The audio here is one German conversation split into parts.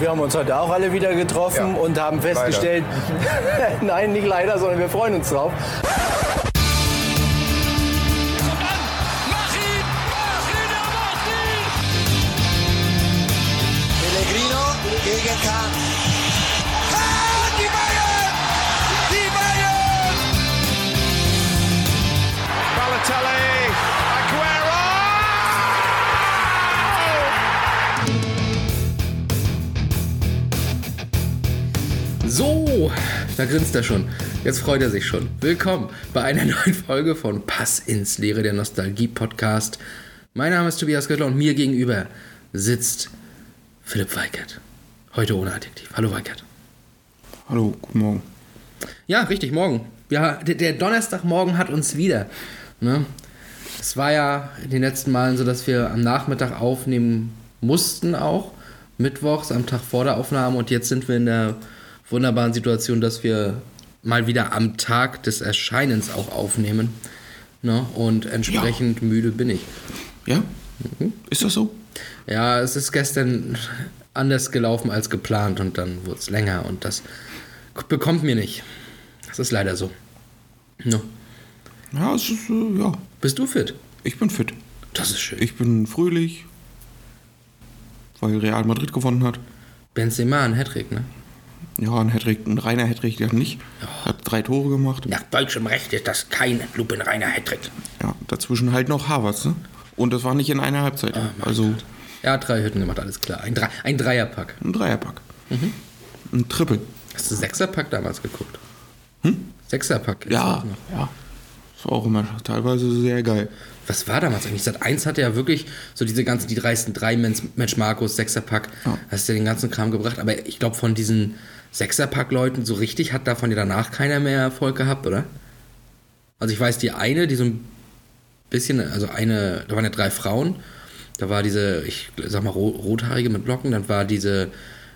Wir haben uns heute auch alle wieder getroffen Ja. und haben festgestellt, nein, nicht leider, sondern wir freuen uns drauf. Pellegrino gegen Kahn. So, da grinst er schon. Jetzt freut er sich schon. Willkommen bei einer neuen Folge von Pass ins Leere, der Nostalgie-Podcast. Mein Name ist Tobias Göttler und mir gegenüber sitzt Philipp Weikert. Heute ohne Adjektiv. Hallo Weikert. Hallo, guten Morgen. Ja, richtig, morgen. Ja, der, der Donnerstagmorgen hat uns wieder. Ne? Es war ja in den letzten Malen so, dass wir am Nachmittag aufnehmen mussten auch. Mittwochs am Tag vor der Aufnahme und jetzt sind wir in der wunderbaren Situation, dass wir mal wieder am Tag des Erscheinens auch aufnehmen. Ne? Und entsprechend müde bin ich. Ja? Ist das so? Ja, es ist gestern anders gelaufen als geplant und dann wurde es länger und das bekommt mir nicht. Das ist leider so. No. Ja, es ist, äh, ja. Bist du fit? Ich bin fit. Das ist schön. Ich bin fröhlich, weil Real Madrid gewonnen hat. Benzema, ein Hattrick, ne? Ja, ein Hattrick, ein reiner Hattrick, der hat nicht. Hat drei Tore gemacht. Nach deutschem Recht ist das kein lupenreiner Hattrick. Ja, dazwischen halt noch Havertz, ne? Und das war nicht in einer Halbzeit. also Er hat drei Hütten gemacht, alles klar. Ein, Dre ein Dreierpack. ein Dreierpack. Ein Triple. Hast du Sechserpack damals geguckt? Hm? Sechserpack. ist Ja, auch noch. ja. Das war auch immer teilweise sehr geil. Was war damals eigentlich? Sat 1 hatte ja wirklich so diese ganzen, die dreisten drei Mensch, Markus, Sechserpack, Ja. hast ja den ganzen Kram gebracht. Aber ich glaube, von diesen Sechserpack-Leuten so richtig hat davon ja danach keiner mehr Erfolg gehabt, oder? Also ich weiß, die eine, die so ein bisschen, also eine, da waren ja drei Frauen. Da war diese, ich sag mal, ro- rothaarige mit Locken, dann war diese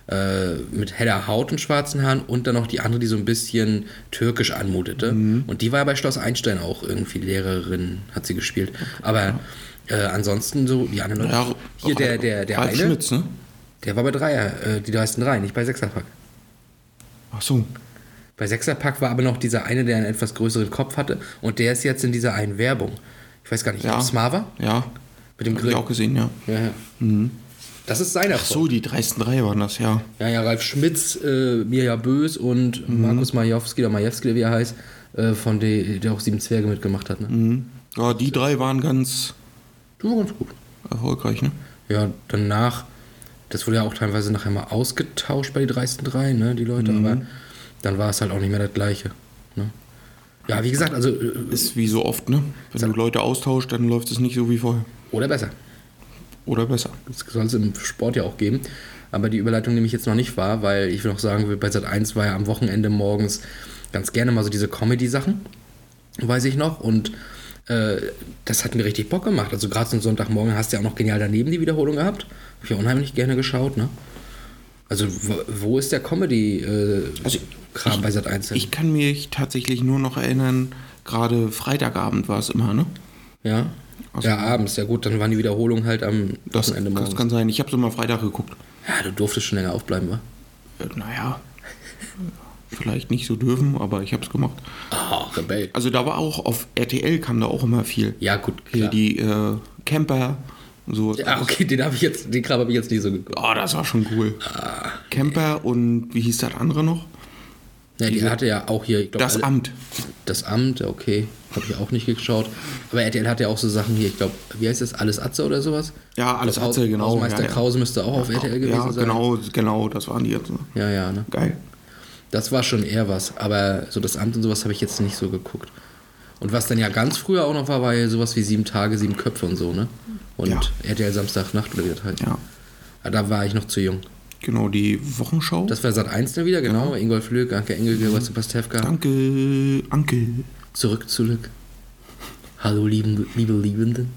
äh, mit heller Haut und schwarzen Haaren und dann noch die andere, die so ein bisschen türkisch anmutete. Und die war ja bei Schloss Einstein auch irgendwie Lehrerin, hat sie gespielt. Aber äh, ansonsten so, die anderen Leute. Ja, hier der, der, der Ralf eine, Schmitz, ne? der war bei Dreier, äh, die dreisten drei, nicht bei Sechserpack. Ach so. Bei Sechserpack war aber noch dieser eine, der einen etwas größeren Kopf hatte und der ist jetzt in dieser einen Werbung. Ich weiß gar nicht, Ja. ob es? Ja. Mit dem Hab ich Grill. auch gesehen, ja. Ja, ja. Das ist seiner Ach so, die dreisten drei waren das, ja. Ja, ja, Ralf Schmitz, äh, Mirja Bös und Markus Majewski oder Majewski, wie er heißt, äh, von der, der auch Sieben Zwerge mitgemacht hat. Ne? Ja, die drei waren ganz Du war ganz gut. erfolgreich, ne? Ja, danach, das wurde ja auch teilweise nachher mal ausgetauscht bei die dreisten drei, ne, die Leute, aber dann war es halt auch nicht mehr das Gleiche. Ne? Ja, wie gesagt, also, äh, Ist wie so oft, ne? Wenn du Leute austauscht, dann läuft es nicht so wie vorher. oder besser. Oder besser. Das soll es im Sport ja auch geben. Aber die Überleitung nehme ich jetzt noch nicht wahr, weil ich will noch sagen, bei Sat 1 war ja am Wochenende morgens ganz gerne mal so diese Comedy-Sachen, weiß ich noch. Und äh, das hat mir richtig Bock gemacht. Also gerade so einen Sonntagmorgen hast du ja auch noch genial daneben die Wiederholung gehabt. Habe ich ja unheimlich gerne geschaut, ne? Also wo, wo ist der Comedy-Kram Also, bei Sat 1 denn? Ich kann mich tatsächlich nur noch erinnern, gerade Freitagabend war es immer, ne? ja? Also- ja, abends, ja gut, dann waren die Wiederholungen halt am Das, das morgens. kann sein. Ich habe es immer Freitag geguckt. ja, du durftest schon länger aufbleiben, wa? Äh, naja, vielleicht nicht so dürfen, aber ich habe es gemacht. Ah, Rebell. Also da war auch auf RTL kam da auch immer viel. Ja, gut, Hier klar. die äh, Camper, so. Ah, okay, den habe ich jetzt, den Kram habe ich jetzt nicht so geguckt. Oh, das war schon cool. Ah, Camper und wie hieß das andere noch? Ja, die hatte ja auch hier, ich glaub, Das alle- Amt. Das Amt, okay, habe ich auch nicht geschaut. Aber RTL hat ja auch so Sachen hier, ich glaube, wie heißt das, Alles Atze oder sowas? Ja, Alles Haus- Atze, genau, Hausmeister ja, ja. Krause müsste auch auf RTL gewesen ja, sein. genau, genau, das waren die jetzt. ne? Ja, ja, ne? Geil. Das war schon eher was. Aber so das Amt und sowas habe ich jetzt nicht so geguckt. Und was dann ja ganz früher auch noch war, war ja sowas wie sieben Tage, sieben Köpfe und so, ne? Und Ja. RTL Samstagnacht oder wie das heißt. Ja, Ah, Da war ich noch zu jung. Genau, die Wochenschau. Das war Sat 1 dann wieder, genau. Ingolf Lück, Anke Engelke, Weißt du, Pastewka. Danke, Anke. Zurück, zurück. Hallo, lieben, liebe Liebenden.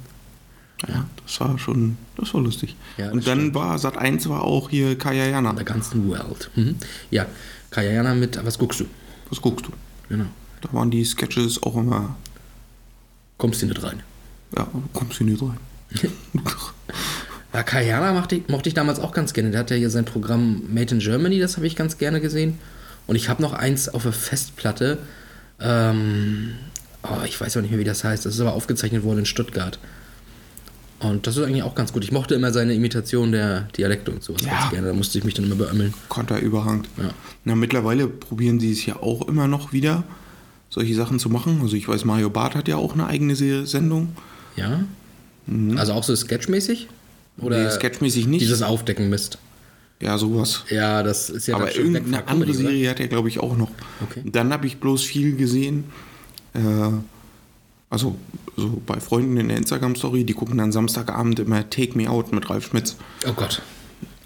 Ja, das war schon, das war lustig. Ja, und dann stimmt. war Sat 1 war auch hier Kaya Jana. Der ganzen Welt. Mhm. Ja, Kajana mit, was guckst du? Was guckst du? Genau. Da waren die Sketches auch immer, Kommst du nicht rein? ja, kommst du nicht rein. Ja, Herner mochte ich, mochte ich damals auch ganz gerne. Der hat ja hier sein Programm Made in Germany, das habe ich ganz gerne gesehen. Und ich habe noch eins auf der Festplatte. Ähm, oh, ich weiß auch nicht mehr, wie das heißt. Das ist aber aufgezeichnet worden in Stuttgart. Und das ist eigentlich auch ganz gut. Ich mochte immer seine Imitation der Dialekte und sowas Ja. ganz gerne. Da musste ich mich dann immer beömmeln. Konterüberhang. Ja. Na, mittlerweile probieren sie es ja auch immer noch wieder, solche Sachen zu machen. Also ich weiß, Mario Barth hat ja auch eine eigene Se- Sendung. Ja? Also auch so sketchmäßig? Oder. Nee, sketchmäßig nicht. dieses Aufdecken Mist? Ja, sowas. Ja, das ist ja Aber irgendeine von Comedy, andere oder? Serie hat er, glaube ich, auch noch. Okay. Dann habe ich bloß viel gesehen. Äh, also, so bei Freunden in der Instagram-Story, die gucken dann Samstagabend immer Take Me Out mit Ralf Schmitz. Oh Gott.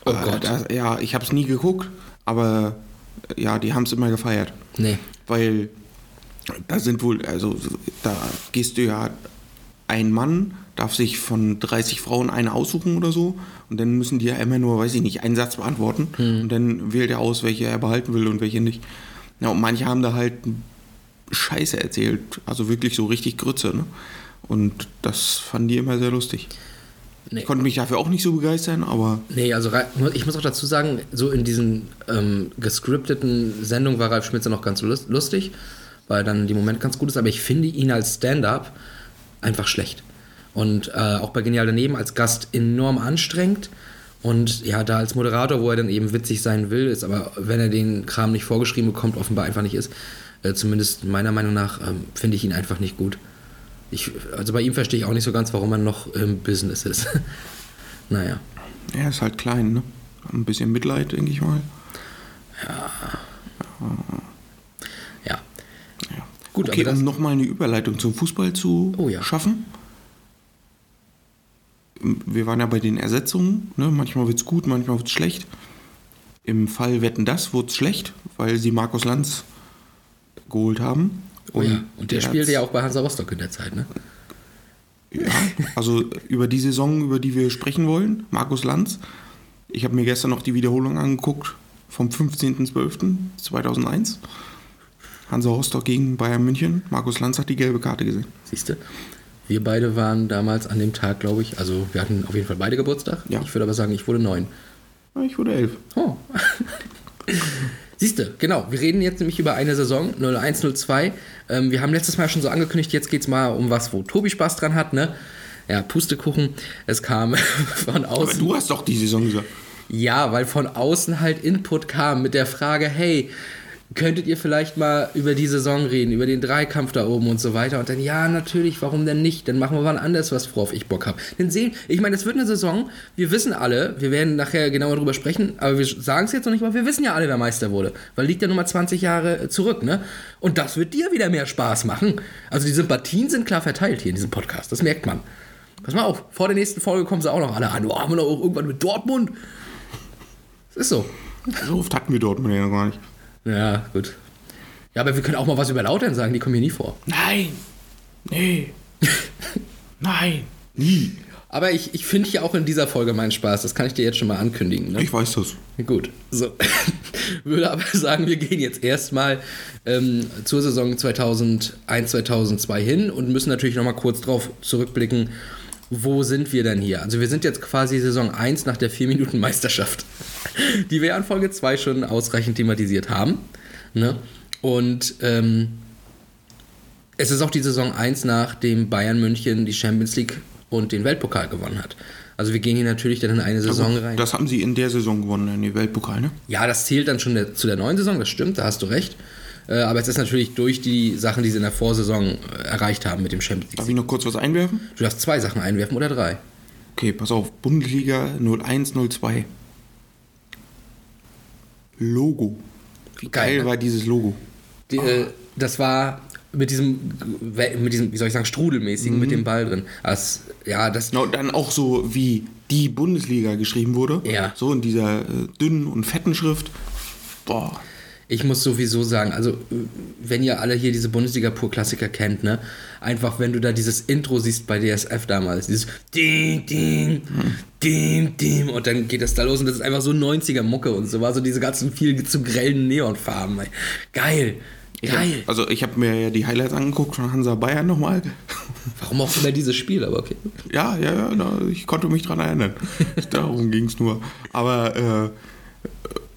Oh Äh, Gott. Das, ja, ich habe es nie geguckt, aber äh, ja, die haben es immer gefeiert. Nee. Weil da sind wohl, also da gehst du ja, ein Mann darf sich von 30 Frauen eine aussuchen oder so und dann müssen die ja immer nur, weiß ich nicht, einen Satz beantworten und dann wählt er aus, welche er behalten will und welche nicht. Ja, und manche haben da halt Scheiße erzählt, also wirklich so richtig Grütze, ne? Und das fanden die immer sehr lustig. Nee. Ich konnte mich dafür auch nicht so begeistern, aber Nee, also ich muss auch dazu sagen, so in diesen ähm, gescripteten Sendungen war Ralf Schmitzer noch ganz lus- lustig, weil dann die Moment ganz gut ist, aber ich finde ihn als Stand-up einfach schlecht. Und äh, auch bei Genial daneben als Gast enorm anstrengend. Und ja, da als Moderator, wo er dann eben witzig sein will, ist aber, wenn er den Kram nicht vorgeschrieben bekommt, offenbar einfach nicht ist. Äh, zumindest meiner Meinung nach ähm, finde ich ihn einfach nicht gut. Ich, also bei ihm verstehe ich auch nicht so ganz, warum er noch im Business ist. naja. er ist halt klein, ne? Ein bisschen Mitleid, denke ich mal. Ja. Ja. Gut, okay, um nochmal eine Überleitung zum Fußball zu Oh ja. schaffen. Wir waren ja bei den Ersetzungen. Ne? Manchmal wird es gut, manchmal wird es schlecht. Im Fall Wetten das wurde es schlecht, weil sie Markus Lanz geholt haben. Oh ja, und der, spielte hat's- ja auch bei Hansa Rostock in der Zeit, ne? Ja, also über die Saison, über die wir sprechen wollen, Markus Lanz. Ich habe mir gestern noch die Wiederholung angeguckt vom 15.12.2001. Hansa Rostock gegen Bayern München. Markus Lanz hat die gelbe Karte gesehen. Siehst du? Wir beide waren damals an dem Tag, glaube ich, also wir hatten auf jeden Fall beide Geburtstag. Ja. Ich würde aber sagen, ich wurde neun. Ich wurde elf. Oh. Siehst du, genau. Wir reden jetzt nämlich über eine Saison 01-02. Ähm, wir haben letztes Mal schon so angekündigt, jetzt geht es mal um was, wo Tobi Spaß dran hat, ne? Ja, Pustekuchen. Es kam von Aber außen. du hast doch die Saison gesagt. Ja, weil von außen halt Input kam mit der Frage, hey, könntet ihr vielleicht mal über die Saison reden, über den Dreikampf da oben und so weiter? Und dann, ja, natürlich, warum denn nicht? Dann machen wir wann anders was, worauf ich Bock habe. Denn sehen, ich meine, es wird eine Saison, wir wissen alle, wir werden nachher genauer drüber sprechen, aber wir sagen es jetzt noch nicht mal, wir wissen ja alle, wer Meister wurde, weil liegt ja nun mal 20 Jahre zurück, ne? Und das wird dir wieder mehr Spaß machen. Also die Sympathien sind klar verteilt hier in diesem Podcast, das merkt man. Pass mal auf, vor der nächsten Folge kommen sie auch noch alle an. Oh, haben wir noch irgendwann mit Dortmund? Das ist so. So oft hatten wir Dortmund ja noch gar nicht. Ja, gut. Ja, aber wir können auch mal was über Lautern sagen, die kommen hier nie vor. Nein. Nee. Nein. Nie. Aber ich, ich finde hier auch in dieser Folge meinen Spaß, das kann ich dir jetzt schon mal ankündigen. Ne? Ich weiß das. Gut, so. Würde aber sagen, wir gehen jetzt erstmal ähm, zur Saison 2001, 2002 hin und müssen natürlich nochmal kurz drauf zurückblicken, wo sind wir denn hier? Also wir sind jetzt quasi Saison 1 nach der 4 Minuten Meisterschaft, die wir ja in Folge 2 schon ausreichend thematisiert haben. Ne? Und ähm, es ist auch die Saison 1, nachdem Bayern München die Champions League und den Weltpokal gewonnen hat. Also wir gehen hier natürlich dann in eine Saison rein. Das haben sie in der Saison gewonnen, in die Weltpokal, ne? Ja, das zählt dann schon der, zu der neuen Saison, das stimmt, da hast du recht. Äh, aber es ist natürlich durch die Sachen, die sie in der Vorsaison äh, erreicht haben mit dem Champions Darf League. ich noch kurz was einwerfen? Du darfst zwei Sachen einwerfen oder drei. Okay, pass auf. Bundesliga 0102. Logo. Wie geil, Geil, ne? war dieses Logo? Die, äh, das war mit diesem, mit diesem, wie soll ich sagen, Strudelmäßigen mit dem Ball drin. Das, ja, das, Genau, dann auch so, wie die Bundesliga geschrieben wurde. Ja. So in dieser äh, dünnen und fetten Schrift. Boah. Ich muss sowieso sagen, also wenn ihr alle hier diese Bundesliga-Pur-Klassiker kennt, ne, einfach wenn du da dieses Intro siehst bei DSF damals, dieses Ding, Ding, Ding, Ding und dann geht das da los und das ist einfach so 90er-Mucke und so war so diese ganzen viel zu grellen Neonfarben. ey. Geil. Geil. Hab, also ich habe mir ja die Highlights angeguckt von Hansa Bayern nochmal. Warum auch immer dieses Spiel, aber okay. Ja, ja, ja, ich konnte mich dran erinnern. Darum ging es nur. Aber äh,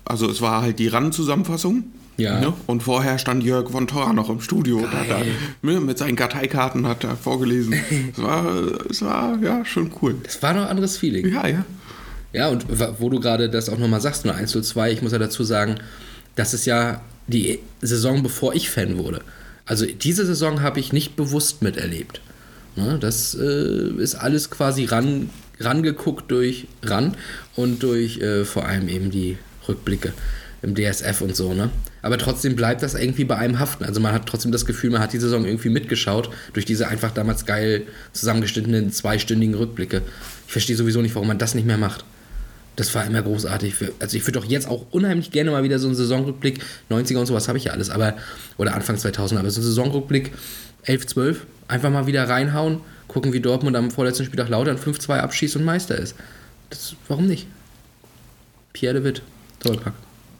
also es war halt die RAN-Zusammenfassung. Ja. Ne? Und vorher stand Jörg von Torra noch im Studio und hat da ne, mit seinen Karteikarten hat er vorgelesen. es war, es war ja schon cool. Das war noch ein anderes Feeling. Ja, ja. Ja, und wo du gerade das auch nochmal sagst, nur 1 zu 2, ich muss ja dazu sagen, das ist ja die Saison, bevor ich Fan wurde. Also diese Saison habe ich nicht bewusst miterlebt. Ne, das äh, ist alles quasi ran, rangeguckt durch ran und durch äh, vor allem eben die Rückblicke im DSF und so, ne? Aber trotzdem bleibt das irgendwie bei einem haften. Also man hat trotzdem das Gefühl, man hat die Saison irgendwie mitgeschaut durch diese einfach damals geil zusammengeschnittenen zweistündigen Rückblicke. Ich verstehe sowieso nicht, warum man das nicht mehr macht. Das war immer großartig. Also ich würde doch jetzt auch unheimlich gerne mal wieder so einen Saisonrückblick, 90er und sowas habe ich ja alles, aber, oder Anfang 2000, aber so einen Saisonrückblick 11, 12, einfach mal wieder reinhauen, gucken, wie Dortmund am vorletzten Spieltag Lautern 5-2 abschießt und Meister ist. Das, warum nicht? Pierre de Witt, Doppelpack.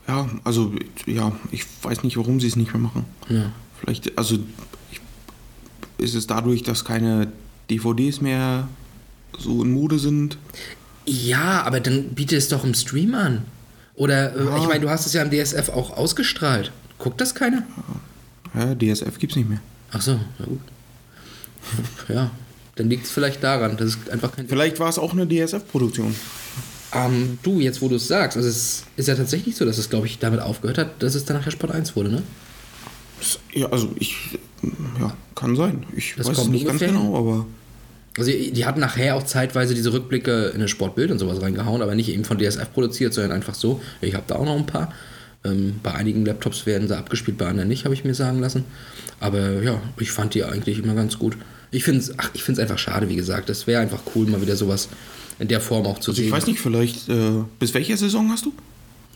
Ja, also ja, ich weiß nicht, warum sie es nicht mehr machen. Ja. Vielleicht, also ich, ist es dadurch, dass keine DVDs mehr so in Mode sind. Ja, aber dann biete es doch im Stream an. Oder, äh, Ja. ich meine, du hast es ja im DSF auch ausgestrahlt. Guckt das keiner? Ja, DSF gibt's nicht mehr. Ach so, na gut. Ja, dann liegt es vielleicht daran, dass es einfach kein. Vielleicht war es auch eine DSF-Produktion. Ähm, du, jetzt wo du es sagst, also es ist ja tatsächlich so, dass es, glaube ich, damit aufgehört hat, dass es dann nachher Sport 1 wurde, ne? Ja, also ich, ja, kann sein. Ich Das weiß es kommt nicht ganz genau, aber Also die hatten nachher auch zeitweise diese Rückblicke in das Sportbild und sowas reingehauen, aber nicht eben von DSF produziert, sondern einfach so. Ich habe da auch noch ein paar. Ähm, bei einigen Laptops werden sie abgespielt, bei anderen nicht, habe ich mir sagen lassen. Aber ja, ich fand die eigentlich immer ganz gut. Ich finde es ich find's einfach schade, wie gesagt. Es wäre einfach cool, mal wieder sowas in der Form auch zu also sehen. ich weiß nicht, vielleicht, äh, bis welcher Saison hast du?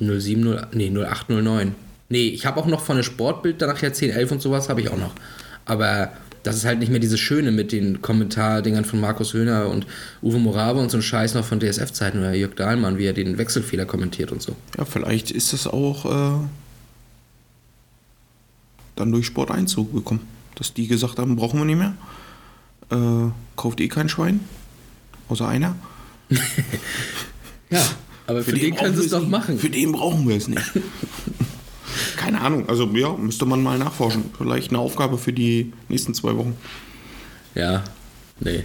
07, 0, nee, 08, 09. Nee, ich habe auch noch von der Sportbild danach ja 10, 11 und sowas habe ich auch noch. Aber das ist halt nicht mehr dieses Schöne mit den Kommentardingern von Markus Höhner und Uwe Morave und so ein Scheiß noch von DSF-Zeiten oder Jörg Dahlmann, wie er den Wechselfehler kommentiert und so. Ja, vielleicht ist das auch äh, dann durch Sport 1 so gekommen. Dass die gesagt haben, brauchen wir nicht mehr. Äh, kauft eh kein Schwein. Außer einer. Ja, aber für, den können brauchen sie es doch machen. Für den brauchen wir es nicht. Keine Ahnung. Also ja, müsste man mal nachforschen. Vielleicht eine Aufgabe für die nächsten zwei Wochen. Ja, nee.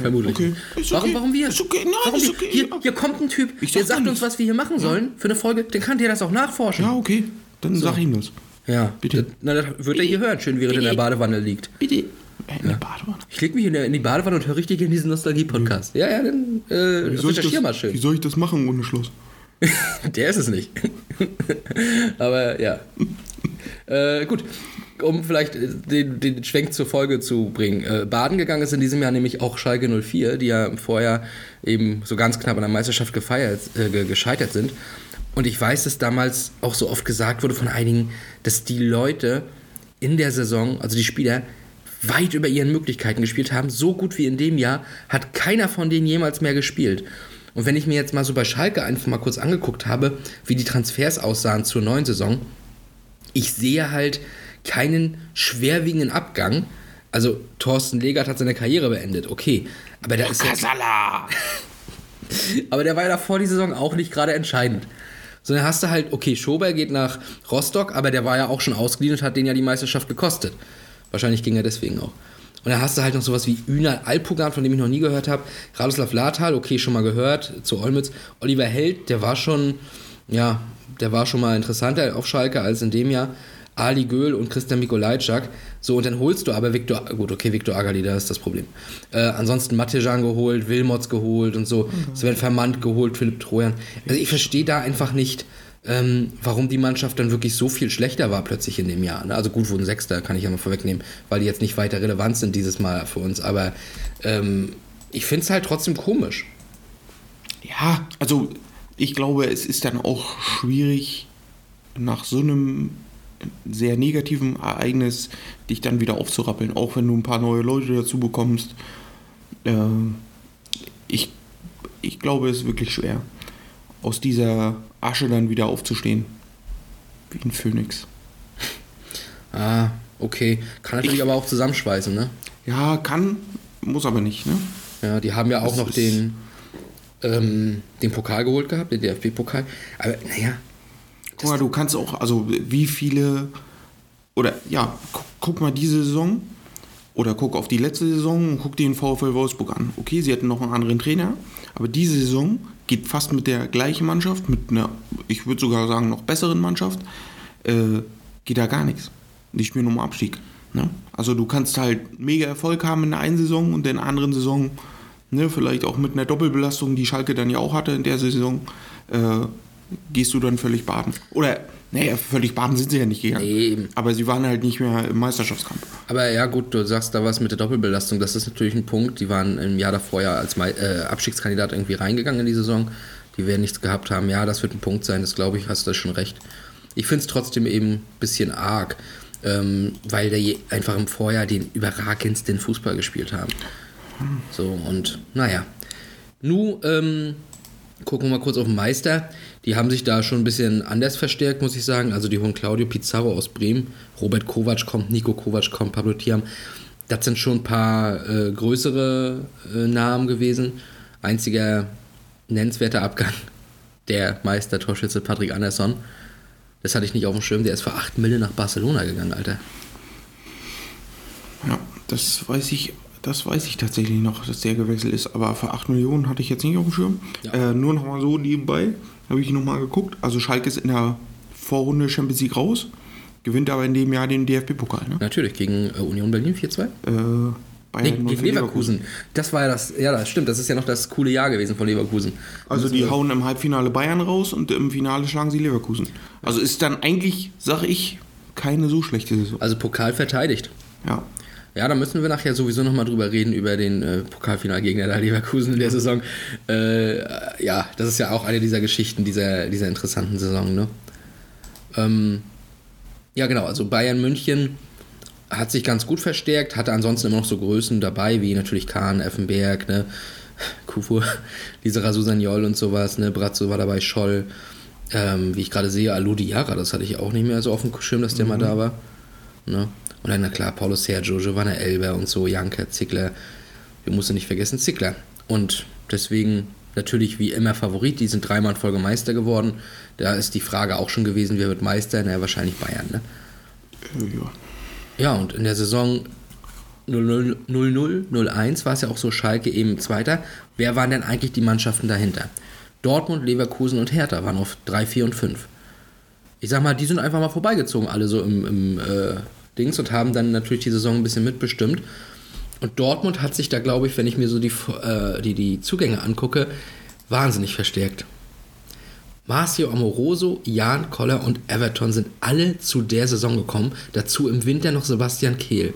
Vermutlich. okay. Warum, okay. warum wir? Ist okay. Nein, warum ist okay. Hier, Ja. hier kommt ein Typ, der sag sagt uns, was wir hier machen sollen für eine Folge. Dann kann der das auch nachforschen. Ja, okay. Dann sag ihm das. Ja, Bitte. Das, na, das wird er hier hören, schön während er in der Badewanne liegt. Bitte. In der Badewanne. Ich leg mich in, der, in die Badewanne und höre richtig in diesen Nostalgie-Podcast. Ja, ja, dann äh, Wie soll, ich recherchier mal das, wie schön. soll ich das machen ohne Schloss? Der ist es nicht. Aber ja. äh, gut, um vielleicht äh, den, den Schwenk zur Folge zu bringen. Äh, Baden gegangen ist in diesem Jahr nämlich auch Schalke 04, die ja vorher eben so ganz knapp an der Meisterschaft gefeiert, äh, ge- gescheitert sind. Und ich weiß, dass damals auch so oft gesagt wurde von einigen, dass die Leute in der Saison, also die Spieler, weit über ihren Möglichkeiten gespielt haben. So gut wie in dem Jahr hat keiner von denen jemals mehr gespielt. Und wenn ich mir jetzt mal so bei Schalke einfach mal kurz angeguckt habe, wie die Transfers aussahen zur neuen Saison, ich sehe halt keinen schwerwiegenden Abgang. Also Thorsten Legert hat seine Karriere beendet, okay. Aber da ist jetzt, aber der war ja davor die Saison auch nicht gerade entscheidend. Sondern hast du halt, okay, Schober geht nach Rostock, aber der war ja auch schon ausgeliehen und hat den ja die Meisterschaft gekostet. Wahrscheinlich ging er deswegen auch. Und dann hast du halt noch sowas wie Ünal Alpugan, von dem ich noch nie gehört habe. Radoslav Latal, okay, schon mal gehört, zu Olmütz. Oliver Held, der war schon, ja, der war schon mal interessanter auf Schalke als in dem Jahr. Ali Göhl und Christian Mikolajczak. So, und dann holst du aber Viktor, gut, okay, Viktor Agali, da ist das Problem. Äh, ansonsten Matejan geholt, Wilmots geholt und so, Sven Vermandt geholt, Philipp Trojan. Also ich verstehe da einfach nicht, ähm, warum die Mannschaft dann wirklich so viel schlechter war plötzlich in dem Jahr. Ne? Also gut, wurden Sechster, kann ich ja mal vorwegnehmen, weil die jetzt nicht weiter relevant sind dieses Mal für uns. Aber ähm, ich finde es halt trotzdem komisch. Ja, also ich glaube, es ist dann auch schwierig, nach so einem sehr negativen Ereignis dich dann wieder aufzurappeln, auch wenn du ein paar neue Leute dazu bekommst. Ähm, ich, ich glaube, es ist wirklich schwer, aus dieser Asche dann wieder aufzustehen. Wie ein Phönix. Ah, okay. Kann natürlich Ich- aber auch zusammenschweißen, ne? Ja, kann, muss aber nicht, ne? Ja, die haben ja auch Das noch den, ähm, den Pokal geholt gehabt, den DFB-Pokal. Aber naja, Guck mal, du kannst auch, also wie viele, oder ja, guck, guck mal diese Saison oder guck auf die letzte Saison und guck dir den VfL Wolfsburg an. Okay, sie hatten noch einen anderen Trainer, aber diese Saison geht fast mit der gleichen Mannschaft, mit einer, ich würde sogar sagen, noch besseren Mannschaft, äh, geht da gar nichts. Die spielen um Abstieg. Ne? Also du kannst halt mega Erfolg haben in der einen Saison und in der anderen Saison, ne, vielleicht auch mit einer Doppelbelastung, die Schalke dann ja auch hatte in der Saison, äh, gehst du dann völlig baden. Oder, naja, völlig baden sind sie ja nicht gegangen. Nee, eben. Aber sie waren halt nicht mehr im Meisterschaftskampf. Aber ja, gut, du sagst da was mit der Doppelbelastung. Das ist natürlich ein Punkt. Die waren im Jahr davor ja als Mei- äh, Abstiegskandidat irgendwie reingegangen in die Saison. Die werden nichts gehabt haben. Ja, das wird ein Punkt sein, das glaube ich, hast du schon recht. Ich finde es trotzdem eben ein bisschen arg, ähm, weil der je- einfach im Vorjahr den überragendsten Fußball gespielt haben. So, und naja. Nu, ähm, gucken wir mal kurz auf den Meister. Die haben sich da schon ein bisschen anders verstärkt, muss ich sagen. Also die holen Claudio Pizarro aus Bremen, Robert Kovac kommt, Nico Kovac kommt, Pablo Thiam. Das sind schon ein paar äh, größere äh, Namen gewesen. Einziger nennenswerter Abgang, der Meister Torschütze Patrick Andersson. Das hatte ich nicht auf dem Schirm. Der ist für 8 Mille nach Barcelona gegangen, Alter. Ja, das weiß ich, das weiß ich tatsächlich noch, dass der gewechselt ist. Aber für 8 Millionen hatte ich jetzt nicht auf dem Schirm. Ja. Äh, nur noch mal so nebenbei habe ich noch mal geguckt. Also Schalke ist in der Vorrunde Champions League raus, gewinnt aber in dem Jahr den DFB-Pokal. Ne? Natürlich, gegen äh, Union Berlin 4-2. Äh, Bayern Nee, gegen Leverkusen. Das war ja das, ja, das stimmt, das ist ja noch das coole Jahr gewesen von Leverkusen. Also die hauen im Halbfinale Bayern raus und im Finale schlagen sie Leverkusen. Also ist dann eigentlich, sag ich, keine so schlechte Saison. Also Pokal verteidigt. Ja. Ja, da müssen wir nachher sowieso nochmal drüber reden, über den äh, Pokalfinalgegner der Leverkusen in der Saison. Äh, ja, das ist ja auch eine dieser Geschichten dieser, dieser interessanten Saison, ne? Ähm, ja, genau, also Bayern München hat sich ganz gut verstärkt, hatte ansonsten immer noch so Größen dabei, wie natürlich Kahn, Effenberg, ne? Kufur, Lisera Susanjol und sowas, ne? Brazzo war dabei, Scholl. Ähm, wie ich gerade sehe, Aludi Jara, das hatte ich auch nicht mehr so auf dem Schirm, dass der mal da war. Ne? Und dann, na klar, Paulo Sergio, Giovanna Elber und so, Janka, Zickler. Wir mussten nicht vergessen, Zickler. Und deswegen natürlich wie immer Favorit. Die sind dreimal in Folge Meister geworden. Da ist die Frage auch schon gewesen, wer wird Meister? Na, wahrscheinlich Bayern, ne? Ja. Ja, und in der Saison 00, 00, 01 war es ja auch so, Schalke eben Zweiter. Wer waren denn eigentlich die Mannschaften dahinter? Dortmund, Leverkusen und Hertha waren auf 3, 4 und 5. Ich sag mal, die sind einfach mal vorbeigezogen, alle so im, im äh, Dings und haben dann natürlich die Saison ein bisschen mitbestimmt. Und Dortmund hat sich da, glaube ich, wenn ich mir so die, äh, die, die Zugänge angucke, wahnsinnig verstärkt. Marcio Amoroso, Jan Koller und Everton sind alle zu der Saison gekommen. Dazu im Winter noch Sebastian Kehl.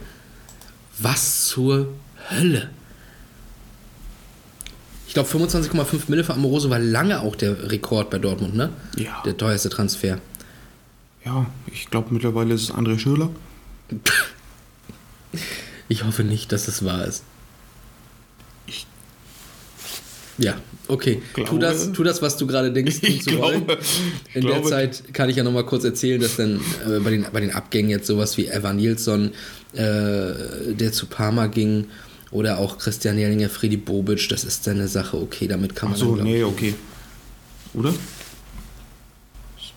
Was zur Hölle? Ich glaube, 25,5 Mille für Amoroso war lange auch der Rekord bei Dortmund, ne? Ja. Der teuerste Transfer. Ja, ich glaube mittlerweile ist es André Schürrle. Ich hoffe nicht, dass es wahr ist. Ja, okay. Tu glaube- das, tu das, was du gerade denkst, Ich zu glaube- wollen. ich In glaube- der Zeit kann ich ja noch mal kurz erzählen, dass dann äh, bei, den, bei den Abgängen jetzt sowas wie Evan Nilsson, äh, der zu Parma ging, oder auch Christian Jellinger, Freddy Bobic, das ist dann eine Sache, okay, damit kann man Achso, dann, glaub nee, ich- okay. Oder?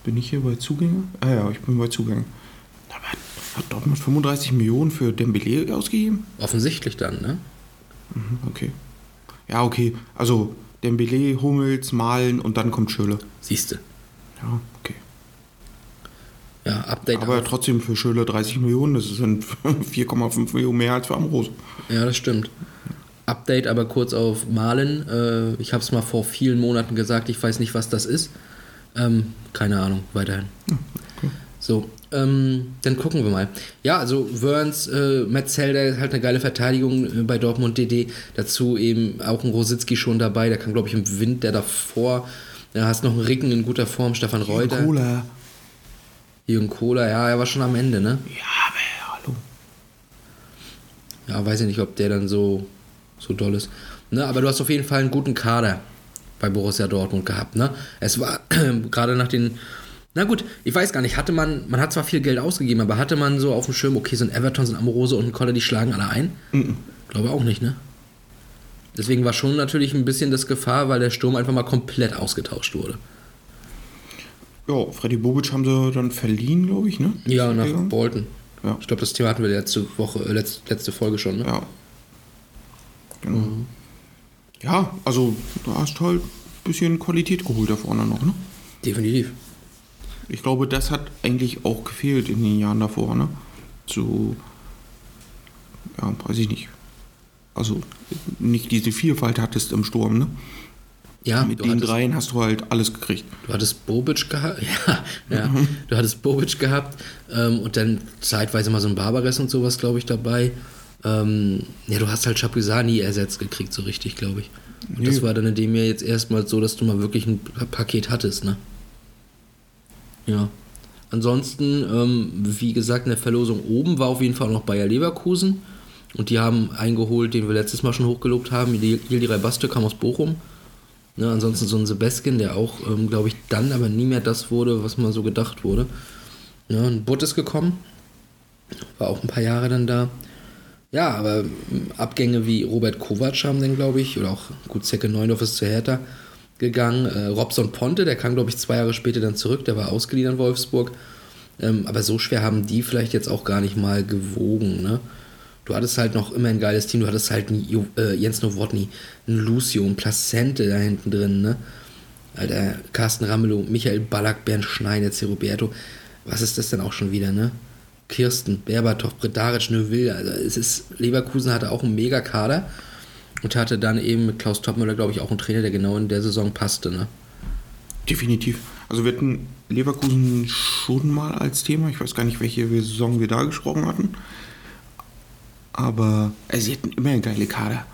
Bin ich hier bei Zugänge? Ah ja, ich bin bei Zugängen. Hat Dortmund 35 Millionen für Dembele ausgegeben? offensichtlich dann, ne? Mhm, Okay. Ja, okay. Also Dembele, Hummels, Malen und dann kommt Schürrle. Siehste. Ja, okay. Ja, Update Aber auf- trotzdem für Schürrle 30 Millionen, das sind 4,5 Millionen mehr als für Ambrose. Ja, das stimmt. Update aber kurz auf Malen. Äh, ich habe es mal vor vielen Monaten gesagt, ich weiß nicht, was das ist. Ähm, keine Ahnung, weiterhin. So, ähm, dann gucken wir mal. Ja, also Wörns, äh, Metzelder halt eine geile Verteidigung äh, bei Dortmund DD. Dazu eben auch ein Rositzky schon dabei. Der kann, glaube ich, im Winter davor. Da hast noch einen Ricken in guter Form, Stefan Reuter. Cola. Jürgen Kohler, ja, er war schon am Ende, ne? Ja, aber hallo. Ja, weiß ich nicht, ob der dann so, so doll ist. Ne, aber du hast auf jeden Fall einen guten Kader bei Borussia Dortmund gehabt. Ne? Es war gerade nach den, Na gut, ich weiß gar nicht, hatte man, man hat zwar viel Geld ausgegeben, aber hatte man so auf dem Schirm, okay, so ein Everton, so ein Amorose und ein Koller, die schlagen alle ein? Glaube auch nicht, ne? Deswegen war schon natürlich ein bisschen das Gefahr, weil der Sturm einfach mal komplett ausgetauscht wurde. Ja, Freddy Bobic haben sie dann verliehen, glaube ich, ne? Ja, nach Gegangen? Bolton. Ja. Ich glaube, das Thema hatten wir letzte Woche, äh, letzte, letzte Folge schon, ne? Ja. Genau. Ja, also du hast halt ein bisschen Qualität geholt da vorne noch, ne? Definitiv. Ich glaube, das hat eigentlich auch gefehlt in den Jahren davor, ne? Zu, ja, weiß ich nicht. Also nicht diese Vielfalt hattest im Sturm, ne? Ja, Mit den hattest, dreien hast du halt alles gekriegt. du hattest Bobic gehabt, ja, ja. du hattest Bobic gehabt ähm, und dann zeitweise mal so ein Barbares und sowas, glaube ich, dabei. Ähm, ja, du hast halt Chapuisat nie ersetzt gekriegt, so richtig, glaube ich. Und das Nee. war dann in dem Jahr jetzt erstmal so, dass du mal wirklich ein Pa- Paket hattest, ne? Ja. Ansonsten, ähm, wie gesagt, in der Verlosung oben war auf jeden Fall noch Bayer Leverkusen. Und die haben eingeholt, den wir letztes Mal schon hochgelobt haben. Yildiray Baste kam aus Bochum. Ne, ansonsten so ein Sebeskin, der auch, ähm, glaube ich, dann aber nie mehr das wurde, was mal so gedacht wurde. Ja, ein Butt ist gekommen. War auch ein paar Jahre dann da. Ja, aber ähm, Abgänge wie Robert Kovac haben dann, glaube ich, oder auch gut, Zecke Neundorf ist zu Hertha gegangen. Äh, Robson Ponte, der kam, glaube ich, zwei Jahre später dann zurück, der war ausgeliehen an Wolfsburg. Ähm, aber so schwer haben die vielleicht jetzt auch gar nicht mal gewogen, ne? Du hattest halt noch immer ein geiles Team, du hattest halt einen Jo- äh, Jens Nowotny, einen Lucio, einen Placente da hinten drin, ne? Alter, Carsten Ramelow, Michael Ballack, Bernd Schneider, Roberto. Was ist das denn auch schon wieder, ne? Kirsten, Berbatov, Bredaric, Neuville. Also es ist, Leverkusen hatte auch einen mega Kader und hatte dann eben mit Klaus Toppmöller, glaube ich, auch einen Trainer, der genau in der Saison passte, ne? Definitiv. Also wir hatten Leverkusen schon mal als Thema. Ich weiß gar nicht, welche Saison wir da gesprochen hatten. Aber also sie hatten immer eine geile Kader.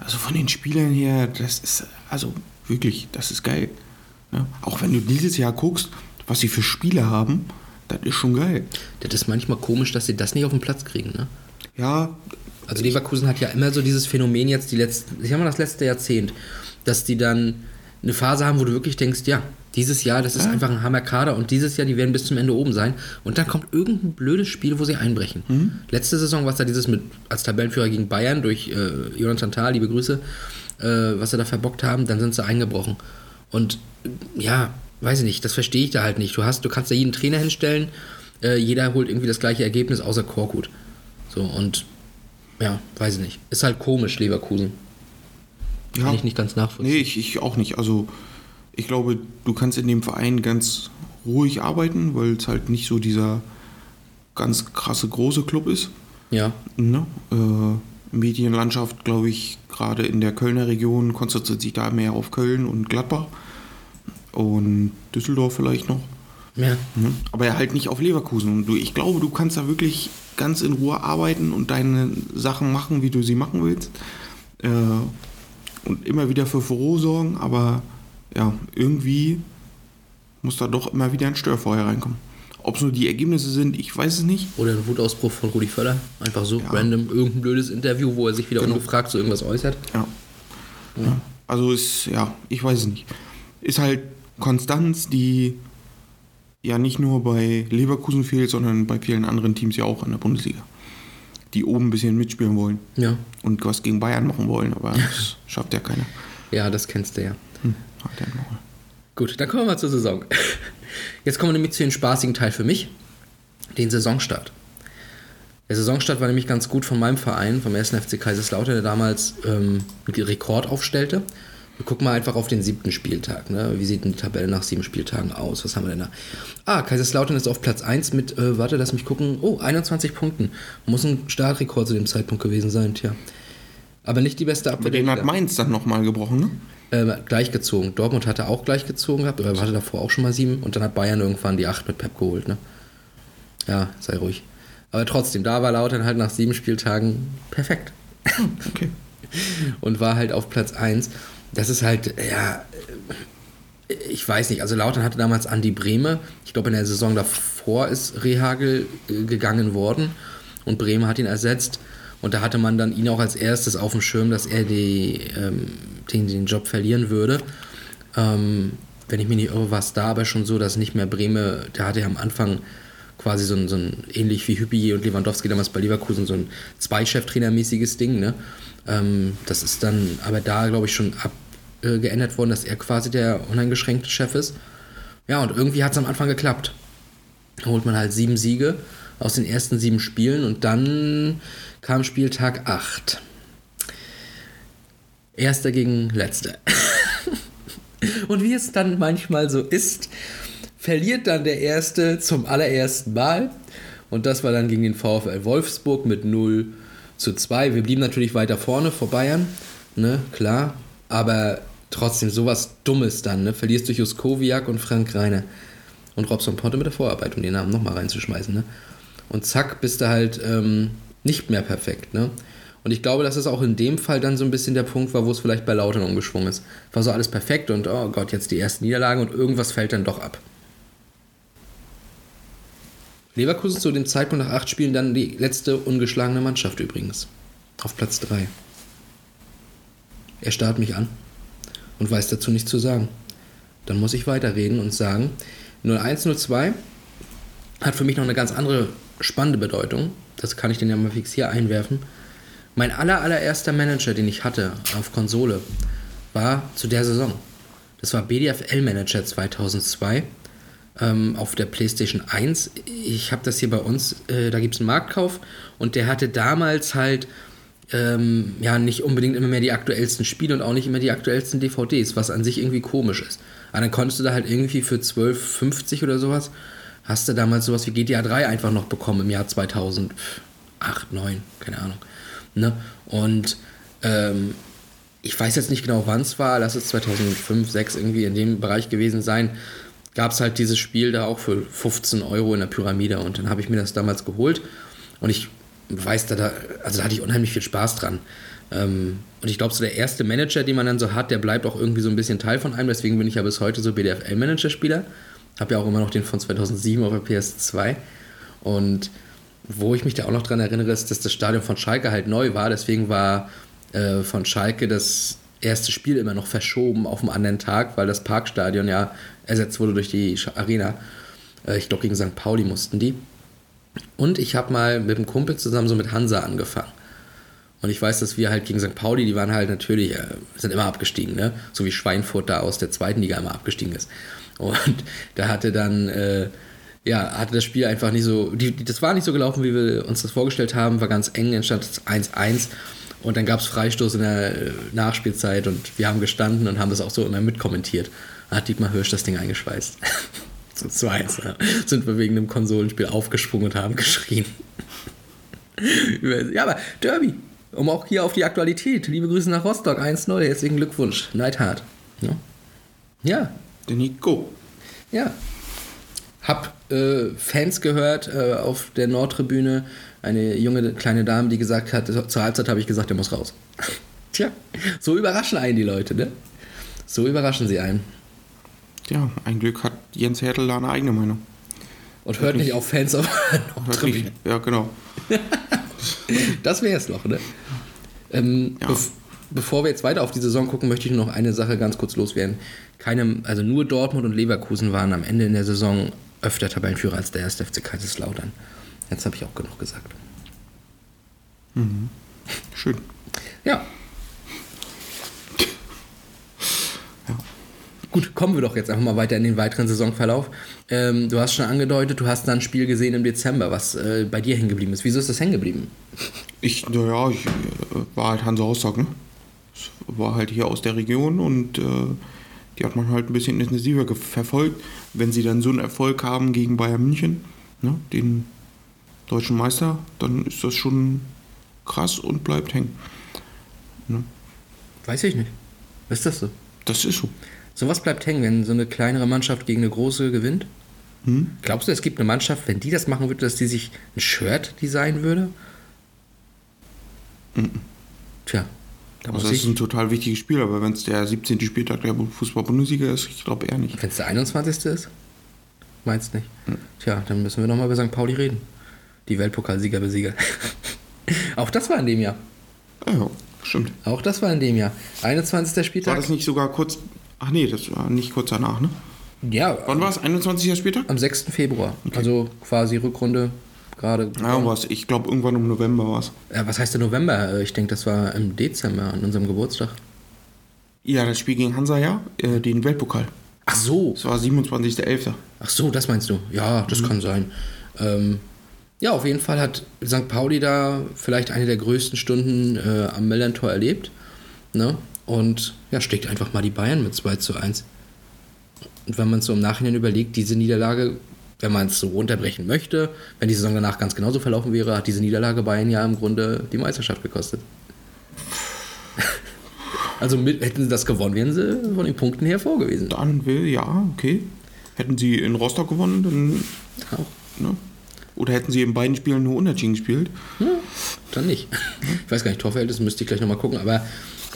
Also von den Spielern her, das ist, also wirklich, das ist geil. Ne? Auch wenn du dieses Jahr guckst, was sie für Spieler haben, das ist schon geil. Das ist manchmal komisch, dass sie das nicht auf den Platz kriegen, ne? Ja, Also Leverkusen hat ja immer so dieses Phänomen jetzt die letzten, ich habe mal das letzte Jahrzehnt, dass die dann eine Phase haben, wo du wirklich denkst, ja, dieses Jahr, das ist einfach ein Hammerkader und dieses Jahr, die werden bis zum Ende oben sein und dann kommt irgendein blödes Spiel, wo sie einbrechen. Letzte Saison war es da dieses mit als Tabellenführer gegen Bayern durch äh, Jonathan Tah, liebe Grüße, äh, was sie da verbockt haben, dann sind sie eingebrochen. Und äh, ja, weiß ich nicht, das verstehe ich da halt nicht. Du hast, du kannst da jeden Trainer hinstellen, äh, jeder holt irgendwie das gleiche Ergebnis außer Korkut. So und ja, weiß ich nicht. Ist halt komisch, Leverkusen. Kann ja. ich nicht ganz nachvollziehen. Nee, ich, ich auch nicht. Also ich glaube, du kannst in dem Verein ganz ruhig arbeiten, weil es halt nicht so dieser ganz krasse große Club ist. Ja, Ne? Äh, Medienlandschaft, glaube ich, gerade in der Kölner Region konzentriert sich da mehr auf Köln und Gladbach und Düsseldorf vielleicht noch. ja. Ne? Aber halt nicht auf Leverkusen. Und du, ich glaube, du kannst da wirklich ganz in Ruhe arbeiten und deine Sachen machen, wie du sie machen willst. Äh, und immer wieder für Furore sorgen, aber ja, irgendwie muss da doch immer wieder ein Störfeuer reinkommen. Ob es nur die Ergebnisse sind, ich weiß es nicht. Oder ein Wutausbruch von Rudi Völler. Einfach so random irgendein blödes Interview, wo er sich wieder Genau. ungefragt zu irgendwas äußert. Ja. ja. Also ist, ja, ich weiß es nicht. Ist halt Konstanz, die ja nicht nur bei Leverkusen fehlt, sondern bei vielen anderen Teams ja auch in der Bundesliga. Die oben ein bisschen mitspielen wollen Ja. und was gegen Bayern machen wollen, aber das schafft ja keiner. Ja, das kennst du ja. Hm, hat der Maul. Gut, dann kommen wir mal zur Saison. Jetzt kommen wir nämlich zu dem spaßigen Teil für mich, den Saisonstart. Der Saisonstart war nämlich ganz gut von meinem Verein, vom 1. FC Kaiserslautern, der damals ähm, einen Rekord aufstellte. Gucken mal einfach auf den siebten Spieltag. Ne? Wie sieht denn die Tabelle nach sieben Spieltagen aus? Was haben wir denn da? Ah, Kaiserslautern ist auf Platz 1 mit, äh, warte, lass mich gucken, oh, 21 Punkten. Muss ein Startrekord zu dem Zeitpunkt gewesen sein, tja. Aber nicht die beste Abwehr. Aber den hat. Mainz dann nochmal gebrochen, ne? Äh, gleichgezogen. Dortmund hatte auch gleichgezogen gehabt, oder hatte davor auch schon mal sieben und dann hat Bayern irgendwann die acht mit Pep geholt, ne? Ja, sei ruhig. Aber trotzdem, da war Lautern halt nach sieben Spieltagen perfekt. Okay. und war halt auf Platz 1. Das ist halt, ja, ich weiß nicht, also Lautern hatte damals Andi Brehme. Ich glaube, in der Saison davor ist Rehagel äh, gegangen worden und Brehme hat ihn ersetzt. Und da hatte man dann ihn auch als erstes auf dem Schirm, dass er die, ähm, den, den Job verlieren würde. Ähm, wenn ich mich nicht irre, war es da aber schon so, dass nicht mehr Breme, der hatte ja am Anfang quasi so ein, so ein ähnlich wie Hüppier und Lewandowski damals bei Leverkusen, so ein Zwei-Cheftrainer-mäßiges Ding. Ne? Ähm, das ist dann aber da, glaube ich, schon abgeändert äh, worden, dass er quasi der uneingeschränkte Chef ist. Ja, und irgendwie hat es am Anfang geklappt. Da holt man halt sieben Siege aus den ersten sieben Spielen und dann kam Spieltag 8. Erster gegen Letzter. und wie es dann manchmal so ist, verliert dann der Erste zum allerersten Mal. Und das war dann gegen den VfL Wolfsburg mit 0 zu 2. Wir blieben natürlich weiter vorne vor Bayern, ne, klar. Aber trotzdem sowas Dummes dann, ne? Verlierst durch Juskowiak und Frank Reiner. Und Robson Ponte mit der Vorarbeit, um den Namen nochmal reinzuschmeißen, ne? Und zack, bist du halt ähm, nicht mehr perfekt, ne? Und ich glaube, dass es auch in dem Fall dann so ein bisschen der Punkt war, wo es vielleicht bei Lautern umgeschwungen ist. War so alles perfekt und oh Gott, jetzt die ersten Niederlagen und irgendwas fällt dann doch ab. Leverkusen zu dem Zeitpunkt nach acht Spielen dann die letzte ungeschlagene Mannschaft übrigens. Auf Platz 3. Er starrt mich an und weiß dazu nichts zu sagen. Dann muss ich weiterreden und sagen, 0102 hat für mich noch eine ganz andere spannende Bedeutung. Das kann ich den ja mal fix hier einwerfen. Mein aller, allererster Manager, den ich hatte auf Konsole, war zu der Saison. Das war BDFL Manager 2002 ähm, auf der PlayStation 1. Ich habe das hier bei uns, äh, da gibt es einen Marktkauf und der hatte damals halt ähm, ja nicht unbedingt immer mehr die aktuellsten Spiele und auch nicht immer die aktuellsten DVDs, was an sich irgendwie komisch ist. Aber dann konntest du da halt irgendwie für 12,50 oder sowas, hast du damals sowas wie GTA 3 einfach noch bekommen im Jahr 2008, 2009, keine Ahnung. Ne? Und ähm, ich weiß jetzt nicht genau, wann es war, lass es 2005, 2006 irgendwie in dem Bereich gewesen sein, gab es halt dieses Spiel da auch für 15 Euro in der Pyramide und dann habe ich mir das damals geholt und ich weiß, da, also da hatte ich unheimlich viel Spaß dran. Ähm, und ich glaube, so der erste Manager, den man dann so hat, der bleibt auch irgendwie so ein bisschen Teil von einem. Deswegen bin ich ja bis heute so BDFL-Manager-Spieler. Habe ja auch immer noch den von 2007 auf der PS2. Und wo ich mich da auch noch dran erinnere, ist, dass das Stadion von Schalke halt neu war. Deswegen war äh, von Schalke das erste Spiel immer noch verschoben auf einen anderen Tag, weil das Parkstadion ja ersetzt wurde durch die Arena. Äh, ich glaube, gegen St. Pauli mussten die. Und ich habe mal mit einem Kumpel zusammen so mit Hansa angefangen. Und ich weiß, dass wir halt gegen St. Pauli, die waren halt natürlich, äh, sind immer abgestiegen, ne? So wie Schweinfurt da aus der zweiten Liga immer abgestiegen ist. Und da hatte dann, äh, ja, hatte das Spiel einfach nicht so, die, das war nicht so gelaufen, wie wir uns das vorgestellt haben, war ganz eng, entstand 1-1. Und dann gab es Freistoß in der äh, Nachspielzeit und wir haben gestanden und haben das auch so immer mitkommentiert. Hat Dietmar Hirsch das Ding eingeschweißt. so zu eins. Ja. Sind wir wegen einem Konsolenspiel aufgesprungen und haben geschrien. ja, aber Derby. Um auch hier auf die Aktualität. Liebe Grüße nach Rostock 1-0. Herzlichen Glückwunsch. Neidhart. Ja. ja. Der Nico. Ja. Hab äh, Fans gehört äh, auf der Nordtribüne. Eine junge kleine Dame, die gesagt hat, zur Halbzeit habe ich gesagt, er muss raus. Tja, so überraschen einen die Leute, ne? So überraschen sie einen. Ja, ein Glück hat Jens Hertel da eine eigene Meinung. Und hört nicht auf Fans auf Nordtribüne. Ja, genau. das wäre es noch, ne? Ähm, ja. bev bevor wir jetzt weiter auf die Saison gucken, möchte ich nur noch eine Sache ganz kurz loswerden. Keine, also nur Dortmund und Leverkusen waren am Ende in der Saison öfter Tabellenführer als der erste FC Kaiserslautern. Jetzt habe ich auch genug gesagt. Mhm. Schön. Ja. Gut, kommen wir doch jetzt einfach mal weiter in den weiteren Saisonverlauf. Ähm, du hast schon angedeutet, du hast da ein Spiel gesehen im Dezember, was äh, bei dir hängen geblieben ist. Wieso ist das hängen geblieben? Ich, naja, ich äh, war halt Hansa Rostock, ne? war halt hier aus der Region und äh, die hat man halt ein bisschen intensiver verfolgt. Wenn sie dann so einen Erfolg haben gegen Bayern München, ne, den deutschen Meister, dann ist das schon krass und bleibt hängen. Ne? Weiß ich nicht. ist das so? Das ist so. Sowas bleibt hängen, wenn so eine kleinere Mannschaft gegen eine große gewinnt? Hm? Glaubst du, es gibt eine Mannschaft, wenn die das machen würde, dass die sich ein Shirt designen würde? Mhm. Tja. Da also das ist ein total wichtiges Spiel, aber wenn es der 17. Spieltag der Fußball-Bundesliga ist, ich glaube eher nicht. Wenn es der 21. ist? Meinst nicht? Hm. Tja, dann müssen wir nochmal über St. Pauli reden. Die Weltpokalsieger besieger. Auch das war in dem Jahr. Ja, stimmt. Auch das war in dem Jahr. 21. Spieltag. War das nicht sogar kurz Ach nee, das war nicht kurz danach, ne? Ja, Wann war es? 21. Spieltag? am 6. Februar. Also quasi Rückrunde gerade. Ja, was? Ich glaube, irgendwann im November war es. Äh, was heißt der November? Äh, Ich denke, das war im Dezember an unserem Geburtstag. Ja, das Spiel gegen Hansa, ja, äh, den Weltpokal. Ach so. Das war 27.11. Ach so, das meinst du? Ja, das kann sein. Ähm, ja, auf jeden Fall hat St. Pauli da vielleicht eine der größten Stunden äh, am Millantor erlebt. Ne? Und ja, steckt einfach mal die Bayern mit 2 zu 1. Und wenn man es so im Nachhinein überlegt, diese Niederlage, wenn man es so runterbrechen möchte, wenn die Saison danach ganz genauso verlaufen wäre, hat diese Niederlage Bayern ja im Grunde die Meisterschaft gekostet. also mit, hätten sie das gewonnen, wären sie von den Punkten her vor gewesen. Dann will, ja, okay. Hätten sie in Rostock gewonnen, dann, Auch. ne? Oder hätten sie in beiden Spielen nur unentschieden gespielt? Dann nicht. Ich weiß gar nicht, Torverhältnis müsste ich gleich nochmal gucken, aber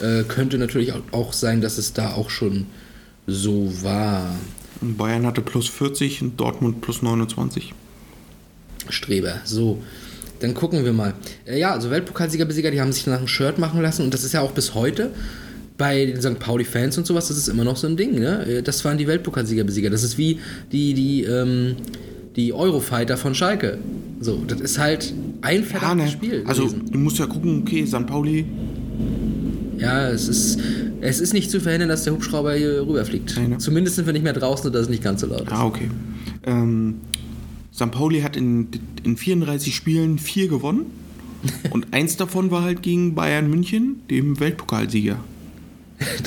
äh, könnte natürlich auch, sein, dass es da auch schon so war. Bayern hatte plus 40 und Dortmund plus 29. Streber. So, dann gucken wir mal. Äh, ja, also Weltpokalsieger, Besieger, die haben sich nach einem Shirt machen lassen und das ist ja auch bis heute bei den St. Pauli-Fans und sowas, das ist immer noch so ein Ding, ne? Äh, Das waren die Weltpokalsieger, Besieger. Das ist wie die, die, ähm, die Eurofighter von Schalke. So, das ist halt ein verdammtes Spiel. Also, gewesen. du musst ja gucken, okay, St. Pauli, Ja, es ist, es ist nicht zu verhindern, dass der Hubschrauber hier rüberfliegt. Nee, ne? Zumindest sind wir nicht mehr draußen, sodass es nicht ganz so laut ist. ah, okay. Ähm, St. Pauli hat in, in 34 Spielen vier gewonnen. und eins davon war halt gegen Bayern München, dem Weltpokalsieger.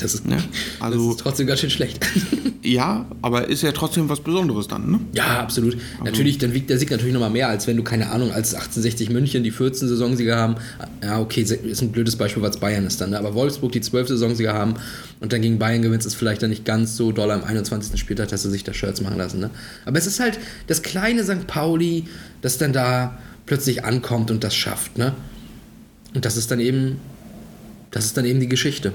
Das ist, Ne? das Also, ist trotzdem ganz schön schlecht. ja, aber ist ja trotzdem was Besonderes dann, ne? ja, absolut. Natürlich, dann wiegt der Sieg natürlich nochmal mehr, als wenn du, keine Ahnung, als 1860 München die 14 Saisonsieger haben. Ja, okay, ist ein blödes Beispiel, weil es Bayern ist dann. Ne? Aber Wolfsburg die 12 Saisonsieger haben und dann gegen Bayern gewinnst, ist vielleicht dann nicht ganz so doll am 21. Spieltag, dass sie sich das Shirts machen lassen. Ne? Aber es ist halt das kleine St. Pauli, das dann da plötzlich ankommt und das schafft. Ne? Und das ist dann eben, das ist dann eben die Geschichte.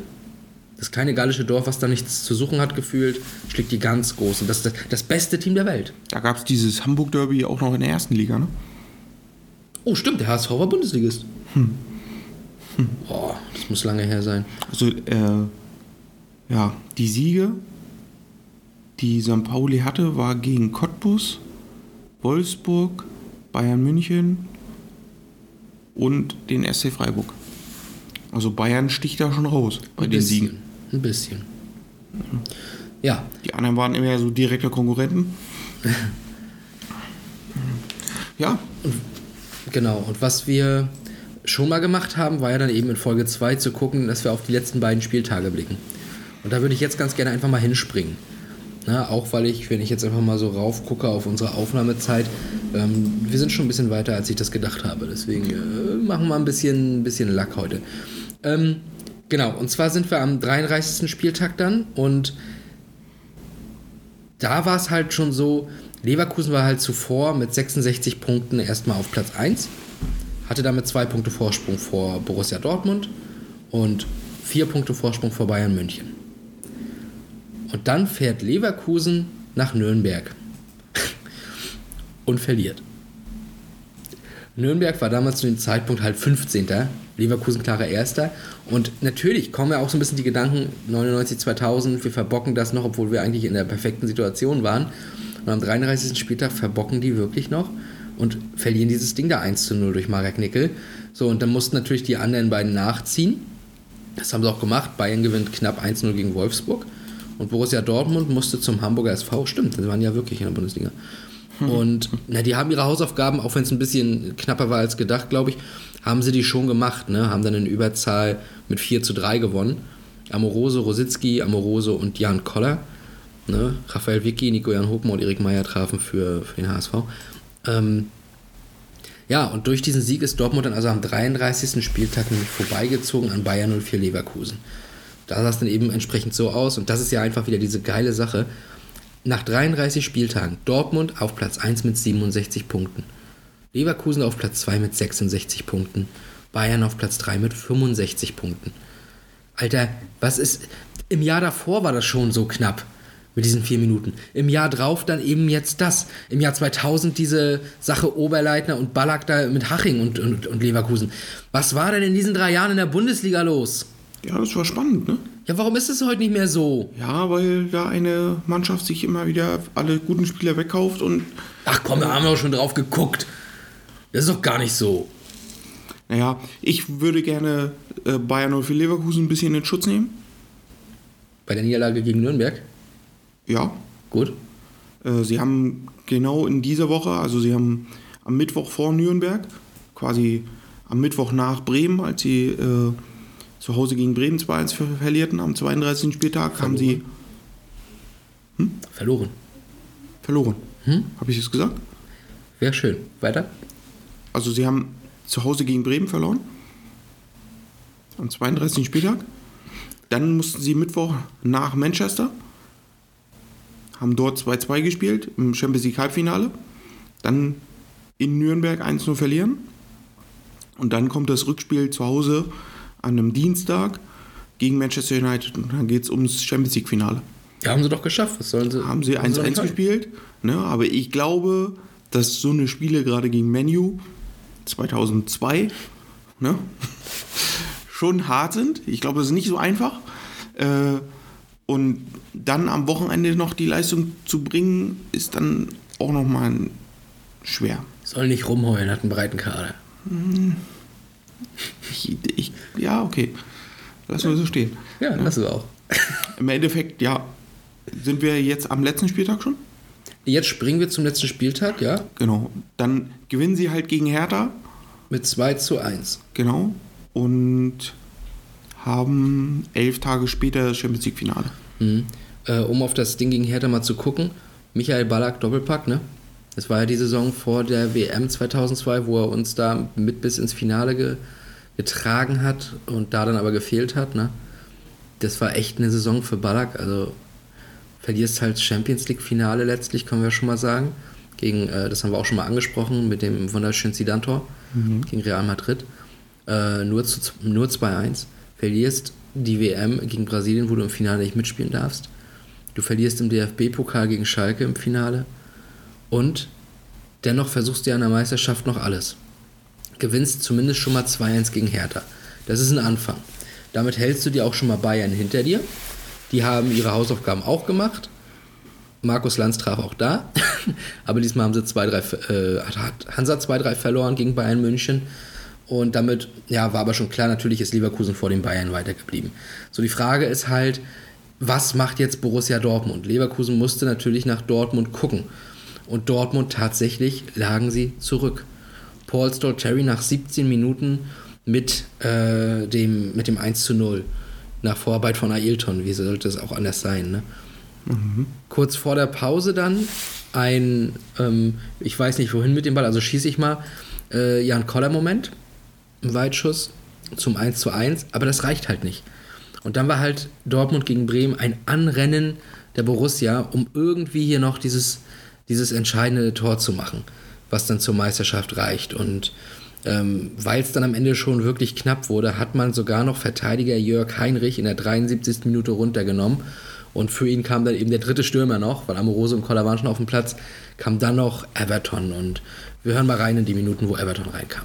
Das kleine gallische Dorf, was da nichts zu suchen hat, gefühlt, schlägt die ganz großen. Das ist das, das beste Team der Welt. Da gab es dieses Hamburg-Derby auch noch in der ersten Liga, ne? Oh, stimmt, der HSV war Bundesligist. Boah, das muss lange her sein. Also, äh, ja, die Siege, die St. Pauli hatte, war gegen Cottbus, Wolfsburg, Bayern München und den SC Freiburg. Also Bayern sticht da schon raus bei Ein den bisschen. Siegen. Ein bisschen. Ja, Die anderen waren immer so direkte Konkurrenten. ja, genau. Und was wir schon mal gemacht haben, war ja dann eben in Folge 2 zu gucken, dass wir auf die letzten beiden Spieltage blicken. Und da würde ich jetzt ganz gerne einfach mal hinspringen. Na, auch weil ich, wenn ich jetzt einfach mal so rauf gucke auf unsere Aufnahmezeit, ähm, wir sind schon ein bisschen weiter, als ich das gedacht habe. Deswegen äh, machen wir ein bisschen, ein bisschen Lack heute. Ähm, genau, und zwar sind wir am 33. Spieltag dann und da war es halt schon so, Leverkusen war halt zuvor mit 66 Punkten erstmal auf Platz 1, hatte damit zwei Punkte Vorsprung vor Borussia Dortmund und vier Punkte Vorsprung vor Bayern München. Und dann fährt Leverkusen nach Nürnberg und verliert. Nürnberg war damals zu dem Zeitpunkt halt 15. Leverkusen klarer Erster. Und natürlich kommen ja auch so ein bisschen die Gedanken, 99, 2000, wir verbocken das noch, obwohl wir eigentlich in der perfekten Situation waren. Und am 33. Spieltag verbocken die wirklich noch und verlieren dieses Ding da 1 zu 0 durch Marek Nickel. So, und dann mussten natürlich die anderen beiden nachziehen. Das haben sie auch gemacht. Bayern gewinnt knapp 1-0 gegen Wolfsburg. Und Borussia Dortmund musste zum Hamburger SV. Stimmt, die waren ja wirklich in der Bundesliga. Und na, die haben ihre Hausaufgaben, auch wenn es ein bisschen knapper war als gedacht, glaube ich, haben sie die schon gemacht. Ne? Haben dann in Überzahl mit 4 zu 3 gewonnen. Amorose, Rositzky, Amorose und Jan Koller. Ne? Raphael Vicky, Nico-Jan Hopen und Erik Meyer trafen für, für den HSV. Ähm, ja, und durch diesen Sieg ist Dortmund dann also am 33. Spieltag nämlich vorbeigezogen an Bayern 04 Leverkusen. Da sah es dann eben entsprechend so aus und das ist ja einfach wieder diese geile Sache. Nach 33 Spieltagen Dortmund auf Platz 1 mit 67 Punkten. Leverkusen auf Platz 2 mit 66 Punkten. Bayern auf Platz 3 mit 65 Punkten. Alter, was ist. Im Jahr davor war das schon so knapp mit diesen vier Minuten. Im Jahr drauf dann eben jetzt das. Im Jahr 2000 diese Sache Oberleitner und Ballack da mit Haching und, und, und Leverkusen. Was war denn in diesen drei Jahren in der Bundesliga los? ja, das war spannend, ne? Ja, warum ist es heute nicht mehr so? Ja, weil da eine Mannschaft sich immer wieder alle guten Spieler wegkauft und Ach komm, wir haben doch schon drauf geguckt. Das ist doch gar nicht so. naja, ich würde gerne äh, Bayern 04 Leverkusen ein bisschen in Schutz nehmen. Bei der Niederlage gegen Nürnberg. Ja, Gut. Äh, Sie haben genau in dieser Woche, also Sie haben am Mittwoch vor Nürnberg, quasi am Mittwoch nach Bremen, als Sie äh, zu Hause gegen Bremen 2-1 ver verlierten, am 32. Spieltag haben Sie Verloren. verloren. Habe ich es gesagt? Wäre schön. Weiter? Also Sie haben zu Hause gegen Bremen verloren. Am 32. Spieltag. Dann mussten Sie Mittwoch nach Manchester. Haben dort 2-2 gespielt im Champions League Halbfinale. Dann in Nürnberg 1-0 verlieren. Und dann kommt das Rückspiel zu Hause an einem Dienstag gegen Manchester United. Und dann geht es ums Champions League Finale. Ja, haben sie doch geschafft. Was sollen sie? Haben sie was sollen 1-1 können? gespielt. Ne? Aber ich glaube, dass so eine Spiele gerade gegen Menu 2002 ne? schon hart sind. Ich glaube, das ist nicht so einfach. Äh, und dann am Wochenende noch die Leistung zu bringen, ist dann auch nochmal schwer. Soll nicht rumheulen, hat einen breiten Kader. Ich, ich, ja, okay. Lassen wir so stehen. Ja, das ist auch. Im Endeffekt, ja, sind wir jetzt am letzten Spieltag schon? Jetzt springen wir zum letzten Spieltag, ja, Genau. Dann gewinnen sie halt gegen Hertha. mit 2 zu 1. Genau. Und haben elf Tage später das Champions League Finale. Mhm. Äh, um auf das Ding gegen Hertha mal zu gucken. Michael Ballack Doppelpack, ne? Das war ja die Saison vor der WM 2002, wo er uns da mit bis ins Finale ge getragen hat und da dann aber gefehlt hat, ne? Das war echt eine Saison für Ballack. Also verlierst halt Champions League Finale letztlich, können wir schon mal sagen. Gegen, äh, das haben wir auch schon mal angesprochen, mit dem wunderschönen Zidane-Tor gegen Real Madrid. Äh, nur zu, nur 2-1. Verlierst die WM gegen Brasilien, wo du im Finale nicht mitspielen darfst. Du verlierst im DFB-Pokal gegen Schalke im Finale. Und dennoch versuchst du ja in der Meisterschaft noch alles. Gewinnst zumindest schon mal 2-1 gegen Hertha. Das ist ein Anfang. Damit hältst du dir auch schon mal Bayern hinter dir. Die haben ihre Hausaufgaben auch gemacht. Markus Lanz traf auch da. Aber diesmal haben sie 2-3, äh, hat- hat Hansa 2-3 verloren gegen Bayern München. Und damit, ja, war aber schon klar, natürlich ist Leverkusen vor den Bayern weitergeblieben. So, die Frage ist halt, was macht jetzt Borussia Dortmund? Leverkusen musste natürlich nach Dortmund gucken. Und Dortmund tatsächlich lagen sie zurück. Paul Stolteri nach 17 Minuten mit, äh, dem, mit dem 1 zu 0. Nach Vorarbeit von Ailton. Wie sollte es auch anders sein, ne? Kurz vor der Pause dann ein, ähm, ich weiß nicht wohin mit dem Ball, also schieße ich mal, äh, Jan Koller-Moment, ein Weitschuss zum 1 zu 1, aber das reicht halt nicht. Und dann war halt Dortmund gegen Bremen ein Anrennen der Borussia, um irgendwie hier noch dieses, dieses entscheidende Tor zu machen, was dann zur Meisterschaft reicht. Und ähm, weil es dann am Ende schon wirklich knapp wurde, hat man sogar noch Verteidiger Jörg Heinrich in der 73. Minute runtergenommen. Und für ihn kam dann eben der dritte Stürmer noch, weil Amorose und Koller waren schon auf dem Platz, kam dann noch Everton. Und wir hören mal rein in die Minuten, wo Everton reinkam.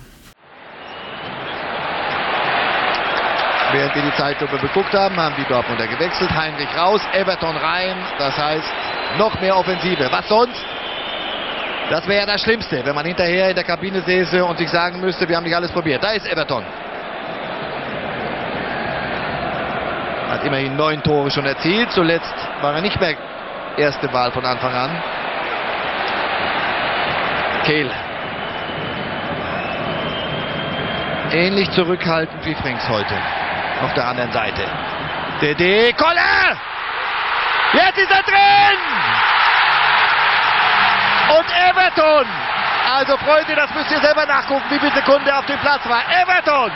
Während wir die Zeitlupe beguckt haben, haben die Dortmunder gewechselt. Heinrich raus, Everton rein. Das heißt, noch mehr Offensive. Was sonst? Das wäre ja das Schlimmste, wenn man hinterher in der Kabine säße und sich sagen müsste, wir haben nicht alles probiert. Da ist Everton. Hat immerhin neun Tore schon erzielt. Zuletzt war er nicht mehr erste Wahl von Anfang an. Kehl. Ähnlich zurückhaltend wie Frings heute. Auf der anderen Seite. DD, Koller! Jetzt ist er drin! Und Everton! Also Freunde, das müsst ihr selber nachgucken, wie viele Sekunden er auf dem Platz war. Everton!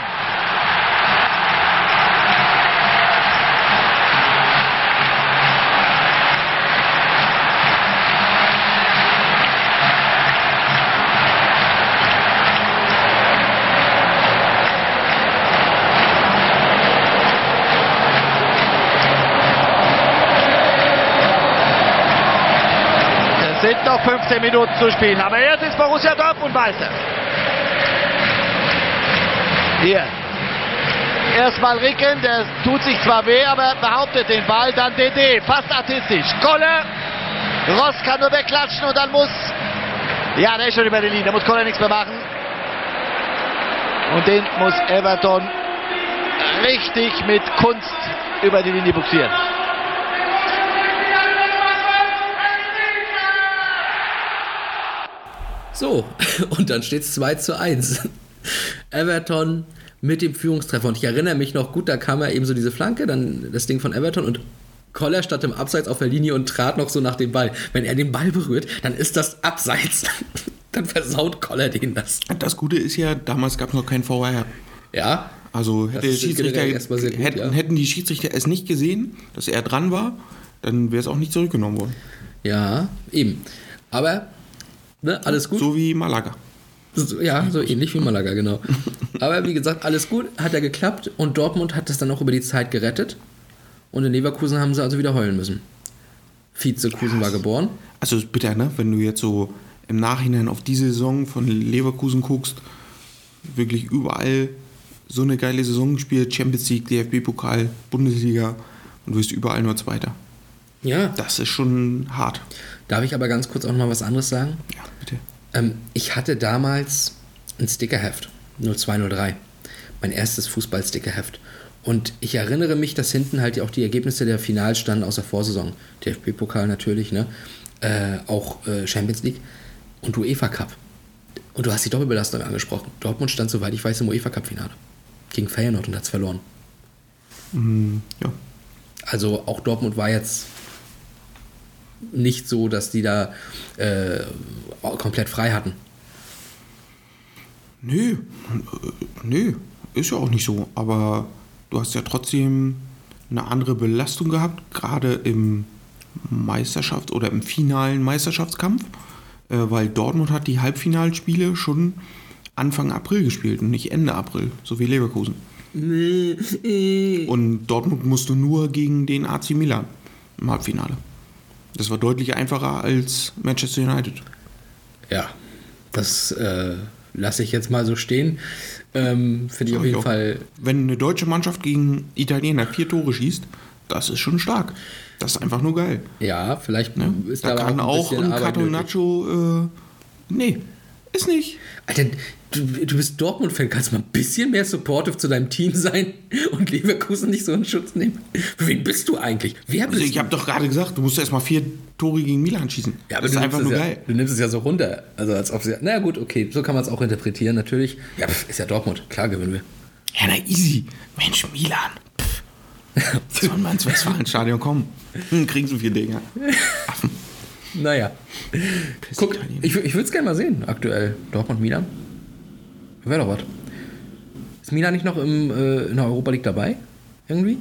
Noch 15 Minuten zu spielen, aber jetzt ist Borussia Dortmund Meister. Hier. Erstmal Ricken, der tut sich zwar weh, aber behauptet den Ball. Dann DD, fast artistisch. Kolle. Ross kann nur wegklatschen und dann muss. Ja, der ist schon über die Linie, da muss Kolle nichts mehr machen. Und den muss Everton richtig mit Kunst über die Linie buxieren. So, und dann steht es 2 zu 1. Everton mit dem Führungstreffer. Und ich erinnere mich noch gut, da kam ja eben so diese Flanke, dann das Ding von Everton und Koller stand im Abseits auf der Linie und trat noch so nach dem Ball. Wenn er den Ball berührt, dann ist das Abseits. dann versaut Koller den das. Das Gute ist ja, damals gab es noch kein VR. Ja, Also hätte der Schiedsrichter, gut, hätten, ja. hätten die Schiedsrichter es nicht gesehen, dass er dran war, dann wäre es auch nicht zurückgenommen worden. ja, eben. Aber, ne, alles gut. So wie Malaga. So, ja, so ähnlich wie Malaga, genau. Aber wie gesagt, alles gut, hat ja geklappt und Dortmund hat das dann auch über die Zeit gerettet. Und in Leverkusen haben sie also wieder heulen müssen. Vizekusen war geboren. Also ist bitter, ne? Wenn du jetzt so im Nachhinein auf diese Saison von Leverkusen guckst, wirklich überall so eine geile Saison gespielt, Champions League, DFB-Pokal, Bundesliga und du bist überall nur Zweiter. Ja. Das ist schon hart. Darf ich aber ganz kurz auch noch mal was anderes sagen? Ja, bitte. Ähm, ich hatte damals ein Stickerheft, 0203. Mein erstes Fußball-Stickerheft. Und ich erinnere mich, dass hinten halt auch die Ergebnisse der Finals standen aus der Vorsaison. DFB-Pokal natürlich, ne? Äh, auch äh, Champions League und UEFA Cup. Und du hast die Doppelbelastung angesprochen. Dortmund stand, soweit ich weiß, im UEFA Cup-Finale. Gegen Feyenoord und hat es verloren. Ja. Also auch Dortmund war jetzt nicht so, dass die da äh, komplett frei hatten. Nö, nö, ist ja auch nicht so. Aber du hast ja trotzdem eine andere Belastung gehabt, gerade im Meisterschaft oder im finalen Meisterschaftskampf, äh, weil Dortmund hat die Halbfinalspiele schon Anfang April gespielt und nicht Ende April, so wie Leverkusen. Und Dortmund musste nur gegen den AC Milan im Halbfinale. Das war deutlich einfacher als Manchester United. Ja, das äh, lasse ich jetzt mal so stehen. Ähm, Finde ich auf jeden auch. Fall. Wenn eine deutsche Mannschaft gegen Italiener vier Tore schießt, das ist schon stark. Das ist einfach nur geil. Ja, vielleicht Ne? ist da da kann aber auch ein Arbeit nötig. Catonaccio, äh, nee, ist nicht. Alter, du, du bist Dortmund-Fan, kannst du mal ein bisschen mehr supportive zu deinem Team sein und Leverkusen nicht so in Schutz nehmen? Für wen bist du eigentlich? Wer bist Also ich habe doch gerade gesagt, du musst erst mal vier Tore gegen Milan schießen. Ja, aber das du ist einfach nur ja, geil. Du nimmst es ja so runter. Also als ob sie. Na gut, okay, so kann man es auch interpretieren, natürlich. Ja, pf, ist ja Dortmund. Klar gewinnen wir. Ja, na easy. Mensch, Milan. Pff. Sollen wir ins Westfalenstadion kommen? Hm, kriegen so vier Dinger. Naja. Guck, ich, ich würde es gerne mal sehen, aktuell. Dortmund-Milan. Wäre doch was. Ist Milan nicht noch im, äh, in der Europa League dabei? Irgendwie?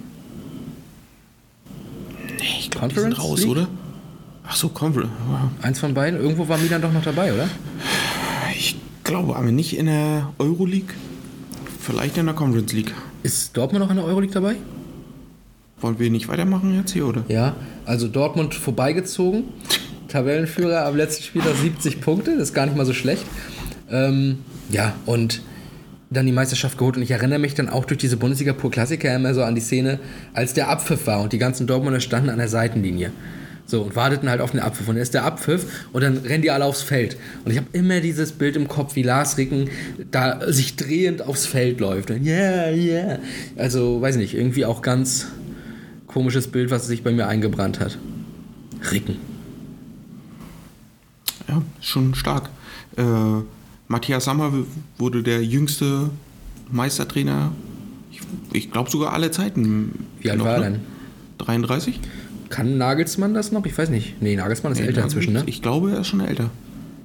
Nee, ich glaube, die sind raus, League? oder? Ach so, Conference. Eins von beiden? Irgendwo war Milan doch noch dabei, oder? Ich glaube aber nicht in der Euroleague. Vielleicht in der Conference League. Ist Dortmund noch in der Euroleague dabei? Wollen wir nicht weitermachen jetzt hier, oder? Ja, also Dortmund vorbeigezogen. Tabellenführer am letzten Spieltag 70 Punkte, das ist gar nicht mal so schlecht. Ähm, ja, und dann die Meisterschaft geholt. Und ich erinnere mich dann auch durch diese Bundesliga Pur Klassiker immer so an die Szene, als der Abpfiff war und die ganzen Dortmunder standen an der Seitenlinie. So, und warteten halt auf den Abpfiff. Und dann ist der Abpfiff und dann rennen die alle aufs Feld. Und ich habe immer dieses Bild im Kopf, wie Lars Ricken da sich drehend aufs Feld läuft. Und ja, ja. Also, weiß nicht, irgendwie auch ganz komisches Bild, was sich bei mir eingebrannt hat. Ricken. Ja, schon stark. Äh, Matthias Sammer wurde der jüngste Meistertrainer, ich, ich glaube sogar alle Zeiten. Wie alt Noch, war er ne? denn? 33? Kann Nagelsmann das noch? Ich weiß nicht. Nee, Nagelsmann ist älter inzwischen, ne? Ich glaube, er ist schon älter.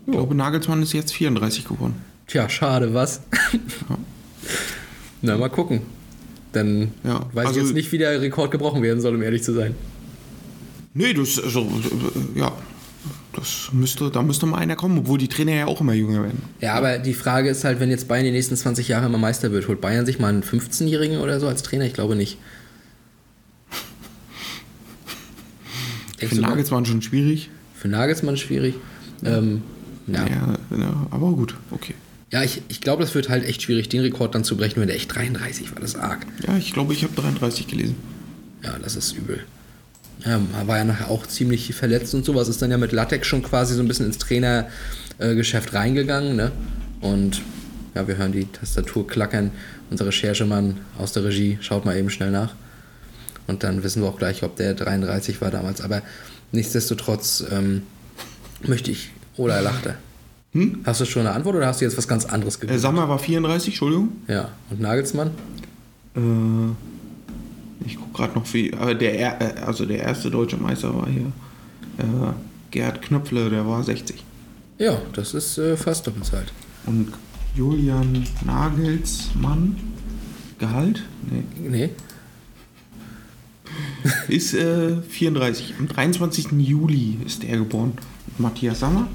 Ich glaube, Nagelsmann ist jetzt 34 geworden. Tja, schade, was? Na, mal gucken. Dann Ja, weiß also- ich jetzt nicht, wie der Rekord gebrochen werden soll, um ehrlich zu sein. Nee, das, also, äh, ja, das müsste, da müsste mal einer kommen, obwohl die Trainer ja auch immer jünger werden. Ja, aber die Frage ist halt, wenn jetzt Bayern die nächsten 20 Jahre immer Meister wird, holt Bayern sich mal einen 15-Jährigen oder so als Trainer? Ich glaube nicht. Denkst Für Nagelsmann schon schwierig. für Nagelsmann schwierig. Ähm, ja. Ja, ja, aber gut, okay. Ja, ich, ich glaube, das wird halt echt schwierig, den Rekord dann zu brechen, wenn der echt 33 war. Das ist arg. Ja, ich glaube, ich habe 33 gelesen. Ja, das ist übel. Ja, war ja nachher auch ziemlich verletzt und sowas. Ist dann ja mit Latex schon quasi so ein bisschen ins Trainergeschäft reingegangen. Ne? Und ja, wir hören die Tastatur klackern. Unser Recherchemann aus der Regie schaut mal eben schnell nach. Und dann wissen wir auch gleich, ob der 33 war damals. Aber nichtsdestotrotz ähm, möchte ich. Oder er lachte. Hast du schon eine Antwort oder hast du jetzt was ganz anderes Äh, gegoogelt? Sammer war 34, Entschuldigung. ja. Und Nagelsmann? Äh, ich gucke gerade noch wie. Aber der, er- äh, also der erste deutsche Meister war hier. Äh, Gerd Knöpfle, der war 60. Ja, das ist äh, fast Doppelzeit. Und Julian Nagelsmann, Gehalt? Nee. Nee. Ist äh, 34. Am 23. Juli ist er geboren. Matthias Sammer?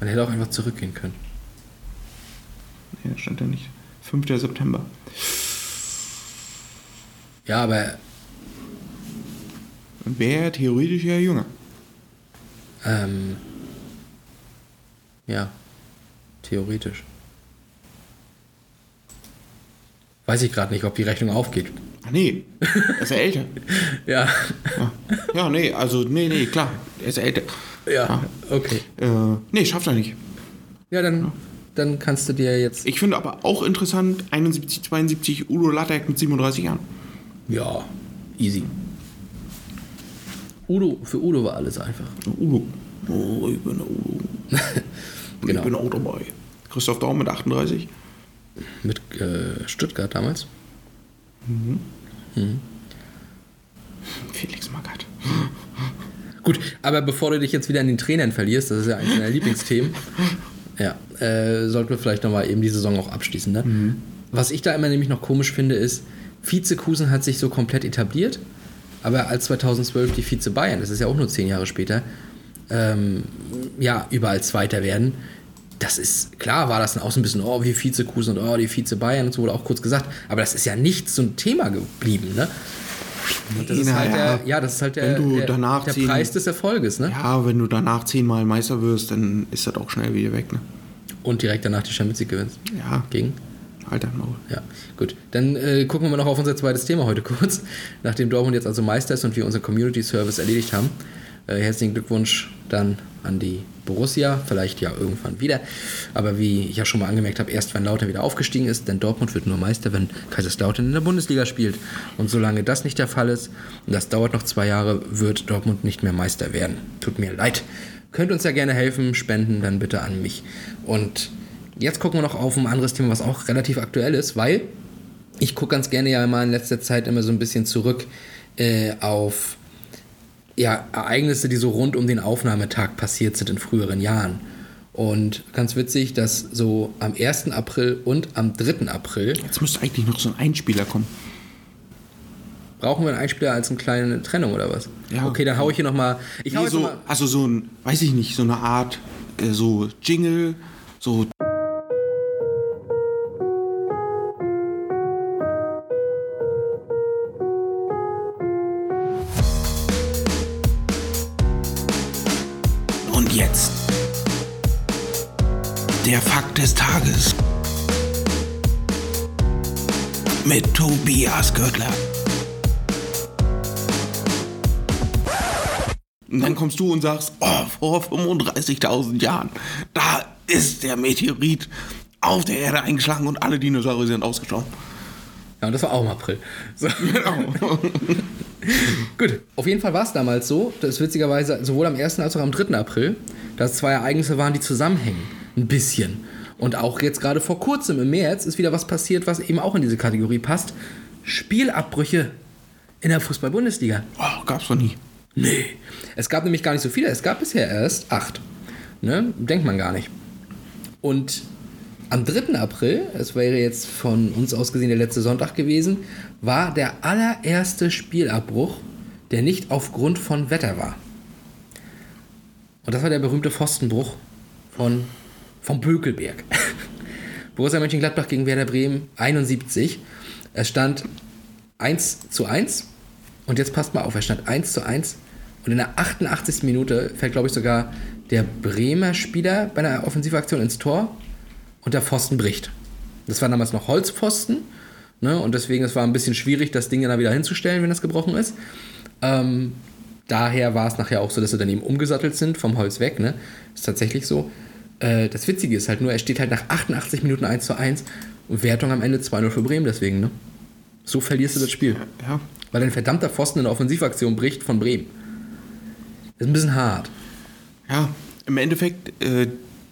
Man hätte auch einfach zurückgehen können. Nee, da stand ja nicht. 5. September. Ja, aber wäre theoretisch ja jünger. Ähm, ja, theoretisch. Weiß ich gerade nicht, ob die Rechnung aufgeht. Ach nee, er ist ja älter. Ja, Ja. ja, nee, also nee, nee, klar. Er ist ja älter. ja, okay. Äh, nee, schafft er nicht. Ja, dann, dann kannst du dir jetzt. Ich finde aber auch interessant, 71, 72, Udo Lattek mit 37 Jahren. Ja, easy. Udo, für Udo war alles einfach. Udo. Oh, ich bin der Udo. Genau. Ich bin auch dabei. Christoph Daum mit 38. Mit äh, Stuttgart damals. Felix Magath. Gut, aber bevor du dich jetzt wieder an den Trainern verlierst, das ist ja eines deiner Lieblingsthemen, ja, äh, sollten wir vielleicht nochmal eben die Saison auch abschließen. Ne? Was ich da immer nämlich noch komisch finde, ist, Vizekusen hat sich so komplett etabliert, aber als 2012 die Vize Bayern, das ist ja auch nur zehn Jahre später, ähm, ja, überall Zweiter werden. Das ist, klar war das dann auch so ein bisschen, oh, wie Vizekusen und oh, die Vize Bayern und so wurde auch kurz gesagt, aber das ist ja nicht so ein Thema geblieben, ne? Und das ist halt Naja, der, ja, das ist halt der, wenn du der, der zehn- Preis des Erfolges, ne? Ja, wenn du danach zehnmal Meister wirst, dann ist das auch schnell wieder weg, ne? Und direkt danach die Champions League gewinnst. Ja, Gegen? Alter Maul. Ja, gut. Dann äh, gucken wir noch auf unser zweites Thema heute kurz. Nachdem Dortmund jetzt also Meister ist und wir unseren Community Service erledigt haben. Äh, herzlichen Glückwunsch dann an die Borussia. Vielleicht ja irgendwann wieder. Aber wie ich ja schon mal angemerkt habe, erst wenn Lautern wieder aufgestiegen ist, denn Dortmund wird nur Meister, wenn Kaiserslautern in der Bundesliga spielt. Und solange das nicht der Fall ist, und das dauert noch zwei Jahre, wird Dortmund nicht mehr Meister werden. Tut mir leid. Könnt uns ja gerne helfen, spenden dann bitte an mich. Und jetzt gucken wir noch auf ein anderes Thema, was auch relativ aktuell ist, weil ich gucke ganz gerne ja mal in letzter Zeit immer so ein bisschen zurück äh, auf ja, Ereignisse, die so rund um den Aufnahmetag passiert sind in früheren Jahren. Und ganz witzig, dass so am 1. April und am 3. April Jetzt müsste eigentlich noch so ein Einspieler kommen. brauchen wir einen Einspieler als eine kleine Trennung oder was? Ja. Okay, dann hau ich hier nochmal. Nee, so, noch mal, also so ein, weiß ich nicht, so eine Art, äh, so Jingle, so. Der Fakt des Tages mit Tobias Göttler. Und dann kommst du und sagst, oh, vor 35.000 Jahren, da ist der Meteorit auf der Erde eingeschlagen und alle Dinosaurier sind ausgestorben. ja, und das war auch im April. So. Genau. Gut, auf jeden Fall war es damals so, dass witzigerweise sowohl am 1. als auch am 3. April, dass zwei Ereignisse waren, die zusammenhängen. Ein bisschen. Und auch jetzt gerade vor kurzem im März ist wieder was passiert, was eben auch in diese Kategorie passt. Spielabbrüche in der Fußball-Bundesliga. Oh, gab's doch nie. Nee. Es gab nämlich gar nicht so viele. Es gab bisher erst acht. Ne? Denkt man gar nicht. Und am 3. April, es wäre jetzt von uns aus gesehen der letzte Sonntag gewesen, war der allererste Spielabbruch, der nicht aufgrund von Wetter war. Und das war der berühmte Pfostenbruch von, vom Bökelberg. Borussia Mönchengladbach gegen Werder Bremen 71. Es stand 1 zu 1. Und jetzt passt mal auf, es stand 1 zu 1. Und in der 88. Minute fällt, glaube ich, sogar der Bremer Spieler bei einer Offensivaktion ins Tor. und der Pfosten bricht. Das war damals noch Holzpfosten. Ne? Und deswegen, es war ein bisschen schwierig, das Ding dann wieder hinzustellen, wenn das gebrochen ist. Ähm, daher war es nachher auch so, dass sie dann eben umgesattelt sind, vom Holz weg. Ne? Ist tatsächlich so. Äh, das Witzige ist halt nur, er steht halt nach 88 Minuten 1 zu 1 und Wertung am Ende 2-0 für Bremen deswegen. Ne? So verlierst du das Spiel. Ja. Weil ein verdammter Pfosten in der Offensivaktion bricht von Bremen. Das ist ein bisschen hart. Ja, im Endeffekt, äh,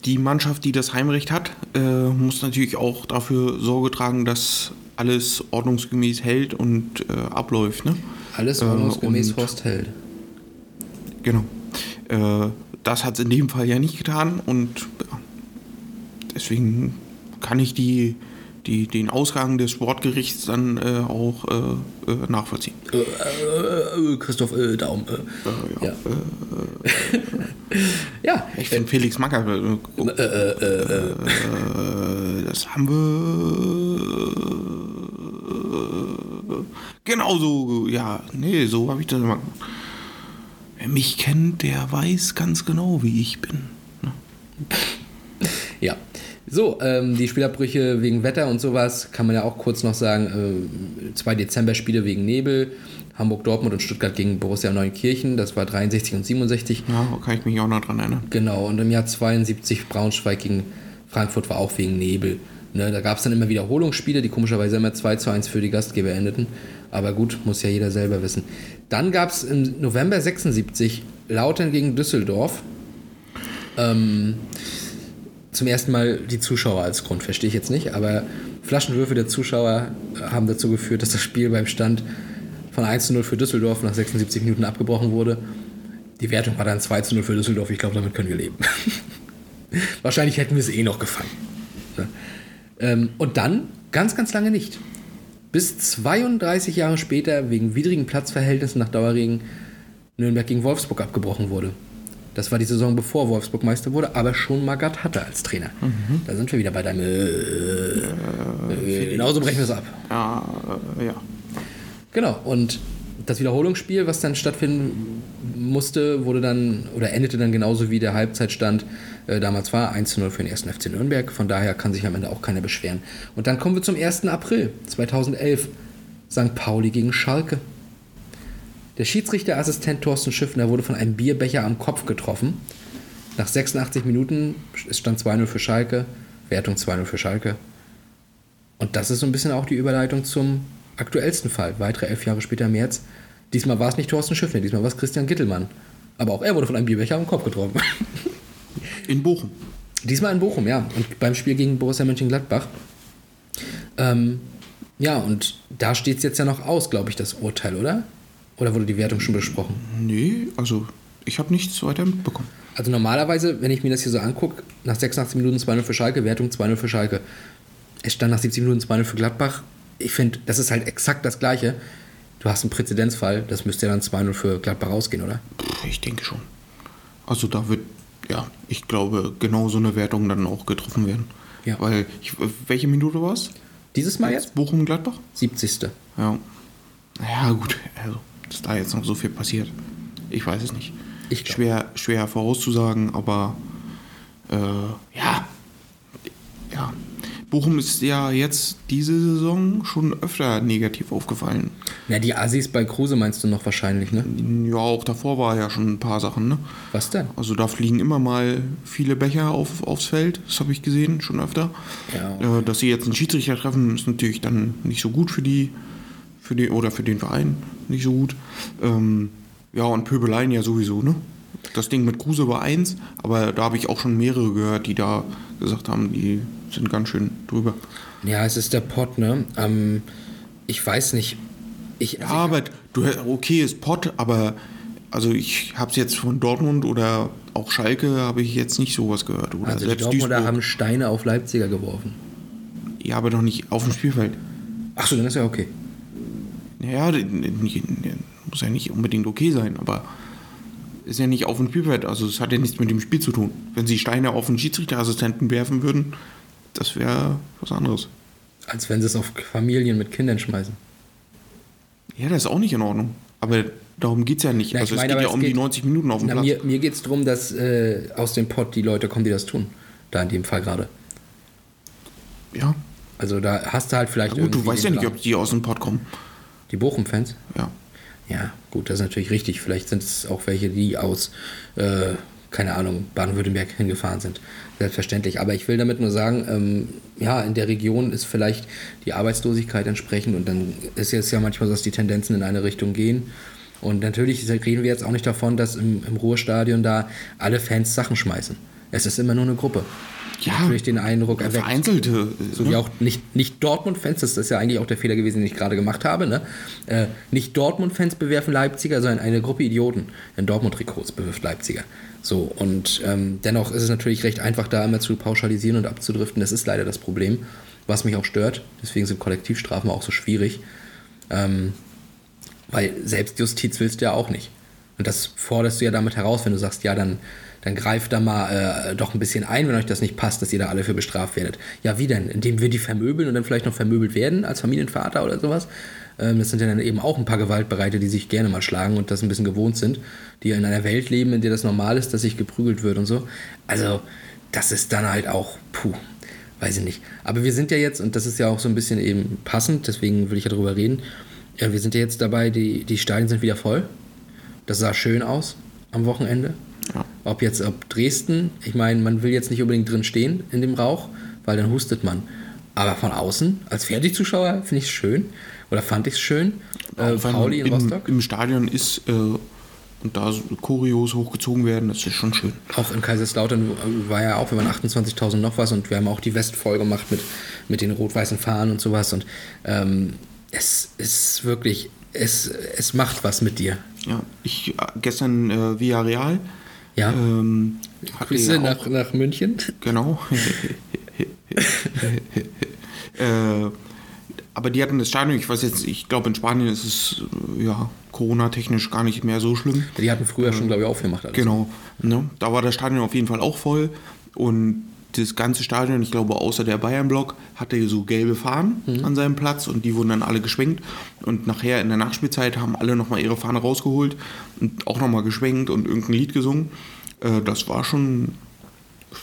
die Mannschaft, die das Heimrecht hat, äh, muss natürlich auch dafür Sorge tragen, dass alles ordnungsgemäß hält und äh, abläuft. Ne? Alles Äh, ordnungsgemäß und- Horst Held. Genau. Äh, das hat es in dem Fall ja nicht getan und ja, deswegen kann ich die, die, den Ausgang des Sportgerichts dann äh, auch äh, äh, nachvollziehen. Äh, äh, Christoph äh, Daum. Äh. ja. Ja. ja, Ich finde Felix Macker, äh, äh, das haben wir genauso, ja, nee, so habe ich das immer gemacht. Wer mich kennt, der weiß ganz genau, wie ich bin. Ja. So, ähm, die Spielabbrüche wegen Wetter und sowas kann man ja auch kurz noch sagen. Äh, zwei Dezember-Spiele wegen Nebel. Hamburg, Dortmund und Stuttgart gegen Borussia Neunkirchen. Das war 63 und 67. Ja, da kann ich mich auch noch dran erinnern. Genau, und im Jahr 72 Braunschweig gegen Frankfurt war auch wegen Nebel. Ne, da gab es dann immer Wiederholungsspiele, die komischerweise immer 2 zu 1 für die Gastgeber endeten. Aber gut, muss ja jeder selber wissen. Dann gab es im November 76 Lautern gegen Düsseldorf. Ähm, zum ersten Mal die Zuschauer als Grund, verstehe ich jetzt nicht, aber Flaschenwürfe der Zuschauer haben dazu geführt, dass das Spiel beim Stand von 1 zu 0 für Düsseldorf nach 76 Minuten abgebrochen wurde. Die Wertung war dann 2 zu 0 für Düsseldorf. Ich glaube, damit können wir leben. Wahrscheinlich hätten wir es eh noch gefangen. Ähm, und dann ganz, ganz lange nicht. Bis 32 Jahre später wegen widrigen Platzverhältnissen nach Dauerregen Nürnberg gegen Wolfsburg abgebrochen wurde. Das war die Saison, bevor Wolfsburg Meister wurde, aber schon Magath hatte als Trainer. Da sind wir wieder bei deinem. Äh, äh, genauso brechen wir es ab. Ja, äh, ja. Genau, und das Wiederholungsspiel, was dann stattfinden musste, wurde dann oder endete dann genauso wie der Halbzeitstand äh, damals war, 1 zu 0 für den 1. FC Nürnberg. Von daher kann sich am Ende auch keiner beschweren. Und dann kommen wir zum 1. April 2011. St. Pauli gegen Schalke. Der Schiedsrichterassistent Thorsten Schiffner wurde von einem Bierbecher am Kopf getroffen. Nach 86 Minuten, es stand 2-0 für Schalke, Wertung 2-0 für Schalke. Und das ist so ein bisschen auch die Überleitung zum aktuellsten Fall. Weitere elf Jahre später im März. Diesmal war es nicht Thorsten Schiffner, diesmal war es Christian Gittelmann. Aber auch er wurde von einem Bierbecher am Kopf getroffen. In Bochum. Diesmal in Bochum, ja. Und beim Spiel gegen Borussia Mönchengladbach. Ähm, ja, und da steht es jetzt ja noch aus, glaube ich, das Urteil, oder? Oder wurde die Wertung schon besprochen? Nee, also ich habe nichts weiter mitbekommen. Also normalerweise, wenn ich mir das hier so angucke, nach 86 Minuten 2-0 für Schalke, Wertung 2-0 für Schalke. Es stand nach 70 Minuten 2-0 für Gladbach. Ich finde, das ist halt exakt das Gleiche. Du hast einen Präzedenzfall, das müsste ja dann 2-0 für Gladbach rausgehen, oder? Ich denke schon. Also da wird, ja, ich glaube, genau so eine Wertung dann auch getroffen werden. Ja. Weil, ich, welche Minute war es? Dieses Mal jetzt? Bochum-Gladbach? 70. Ja. Ja, gut, also, dass da jetzt noch so viel passiert. Ich weiß es nicht. Ich glaub. schwer, schwer vorauszusagen, aber äh, ja. Ja. Bochum ist ja jetzt diese Saison schon öfter negativ aufgefallen. Na, die Assis bei Kruse meinst du noch wahrscheinlich, ne? Ja, auch davor war ja schon ein paar Sachen, ne? Was denn? Also da fliegen immer mal viele Becher auf, aufs Feld, das habe ich gesehen, schon öfter. Ja. Äh, dass sie jetzt einen Schiedsrichter treffen, ist natürlich dann nicht so gut für die, für die oder für den Verein nicht so gut. Ähm, ja, und Pöbeleien ja sowieso, ne? Das Ding mit Kruse war eins, aber da habe ich auch schon mehrere gehört, die da gesagt haben, die sind ganz schön drüber. Ja, es ist der Pott, ne? Ähm, ich weiß nicht. Ich, Ja, also aber du, okay, ist Pott, aber also ich habe es jetzt von Dortmund oder auch Schalke habe ich jetzt nicht sowas gehört. Oder also die selbst Dortmunder Duisburg. haben Steine auf Leipziger geworfen. Ja, aber doch nicht auf dem Spielfeld. Ach so, dann ist ja okay. Ja, muss ja nicht unbedingt okay sein, aber ist ja nicht auf dem Spielfeld. Also es hat ja nichts mit dem Spiel zu tun. Wenn sie Steine auf den Schiedsrichterassistenten werfen würden, das wäre was anderes. Als wenn sie es auf Familien mit Kindern schmeißen. Ja, das ist auch nicht in Ordnung. Aber darum geht es ja nicht. Na, also es meine, geht aber ja es um die geht- 90 Minuten auf dem Na, Platz. mir mir geht es darum, dass äh, aus dem Pott die Leute kommen, die das tun. Da in dem Fall gerade. Ja. Also da hast du halt vielleicht Gut, du weißt ja nicht, ob die aus dem Pott kommen. Die Bochum-Fans? Ja. Ja, gut, das ist natürlich richtig. Vielleicht sind es auch welche, die aus, äh, keine Ahnung, Baden-Württemberg hingefahren sind. Selbstverständlich. Aber ich will damit nur sagen, ähm, ja, in der Region ist vielleicht die Arbeitslosigkeit entsprechend und dann ist jetzt ja manchmal so, dass die Tendenzen in eine Richtung gehen. Und natürlich reden wir jetzt auch nicht davon, dass im, im Ruhrstadion da alle Fans Sachen schmeißen. Es ist immer nur eine Gruppe. Ja. Natürlich den Eindruck erweckt. Vereinzelte. So ne? wie auch nicht, nicht Dortmund-Fans, das ist ja eigentlich auch der Fehler gewesen, den ich gerade gemacht habe. Ne? Äh, nicht Dortmund-Fans bewerfen Leipziger, sondern eine Gruppe Idioten in Dortmund-Trikots bewirft Leipziger. So, und ähm, dennoch ist es natürlich recht einfach, da immer zu pauschalisieren und abzudriften. Das ist leider das Problem, was mich auch stört. Deswegen sind Kollektivstrafen auch so schwierig. Ähm, weil Selbstjustiz willst du ja auch nicht. Und das forderst du ja damit heraus, wenn du sagst, ja, dann, dann greift da mal äh, doch ein bisschen ein, wenn euch das nicht passt, dass ihr da alle für bestraft werdet. Ja, wie denn? Indem wir die vermöbeln und dann vielleicht noch vermöbelt werden als Familienvater oder sowas? Ähm, das sind ja dann eben auch ein paar Gewaltbereite, die sich gerne mal schlagen und das ein bisschen gewohnt sind, die in einer Welt leben, in der das normal ist, dass sich geprügelt wird und so. Also, das ist dann halt auch, puh, weiß ich nicht. Aber wir sind ja jetzt, und das ist ja auch so ein bisschen eben passend, deswegen will ich ja drüber reden, ja, wir sind ja jetzt dabei, die, die Stadien sind wieder voll. Das sah schön aus am Wochenende. Ob jetzt, ob Dresden, ich meine, man will jetzt nicht unbedingt drin stehen in dem Rauch, weil dann hustet man. Aber von außen, als Fernsehzuschauer, finde ich es schön. Oder fand ich es schön. Äh, Pauli in im, Rostock. Im Stadion ist äh, und da so Choreos hochgezogen werden, das ist schon schön. Auch in Kaiserslautern war ja auch, wir waren 28.000 noch was und wir haben auch die West voll gemacht mit, mit den rot-weißen Fahnen und sowas. Und ähm, es ist wirklich, es, es macht was mit dir. Ja, ich äh, gestern äh, via Real. Ja. Ähm, Grüße ja nach, nach München. Genau. äh, aber die hatten das Stadion, ich weiß jetzt, ich glaube in Spanien ist es äh, ja Corona-technisch gar nicht mehr so schlimm. Die hatten früher schon, glaube ich, aufgemacht. Alles. Genau. Ne? Da war das Stadion auf jeden Fall auch voll. Und das ganze Stadion, ich glaube außer der Bayern-Block, hatte so gelbe Fahnen an seinem Platz und die wurden dann alle geschwenkt. Und nachher in der Nachspielzeit haben alle nochmal ihre Fahne rausgeholt und auch nochmal geschwenkt und irgendein Lied gesungen. Äh, das war schon,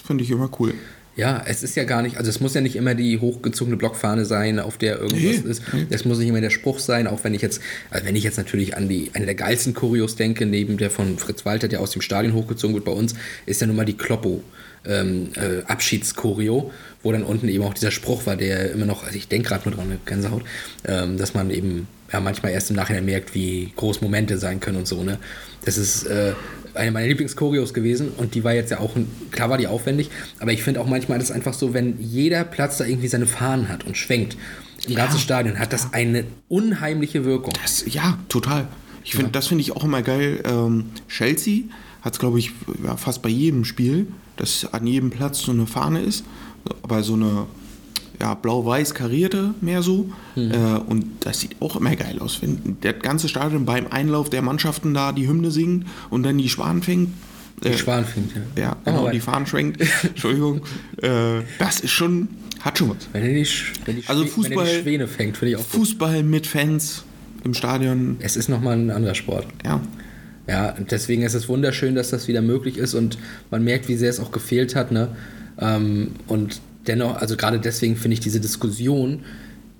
finde ich immer cool. Ja, es ist ja gar nicht, also es muss ja nicht immer die hochgezogene Blockfahne sein, auf der irgendwas ist. Es muss nicht immer der Spruch sein, auch wenn ich jetzt, also wenn ich jetzt natürlich an die, eine der geilsten Choreos denke, neben der von Fritz Walter, der aus dem Stadion hochgezogen wird bei uns, ist ja nun mal die Kloppo. Ähm, äh, Abschiedschoreo, wo dann unten eben auch dieser Spruch war, der immer noch, also ich denke gerade nur dran, eine Gänsehaut, ähm, dass man eben ja manchmal erst im Nachhinein merkt, wie groß Momente sein können und so, ne? Das ist äh, eine meiner Lieblingschoreos gewesen und die war jetzt ja auch, klar war die aufwendig, aber ich finde auch manchmal ist es einfach so, wenn jeder Platz da irgendwie seine Fahnen hat und schwenkt im ganzen Stadion, hat das eine unheimliche Wirkung. Das, ja, total. Ich find, Das finde ich auch immer geil. Ähm, Chelsea hat es, glaube ich, ja, fast bei jedem Spiel, dass an jedem Platz so eine Fahne ist, aber so eine ja, blau-weiß karierte mehr so. Äh, und das sieht auch immer geil aus, wenn das ganze Stadion beim Einlauf der Mannschaften da die Hymne singt und dann die Schwan fängt. Die Äh, Schwan fängt, ja. Ja, Oh, genau, aber die Fahnen schwenkt. Entschuldigung. Äh, das ist schon, hat schon was. Wenn er die, wenn die, Also Schwä- wenn Fußball- die Schwäne fängt, finde ich auch gut. Fußball mit Fans im Stadion, Es ist nochmal ein anderer Sport. ja. Ja, deswegen ist es wunderschön, dass das wieder möglich ist und man merkt, wie sehr es auch gefehlt hat. Ne? Ähm, und dennoch, also gerade deswegen finde ich diese Diskussion,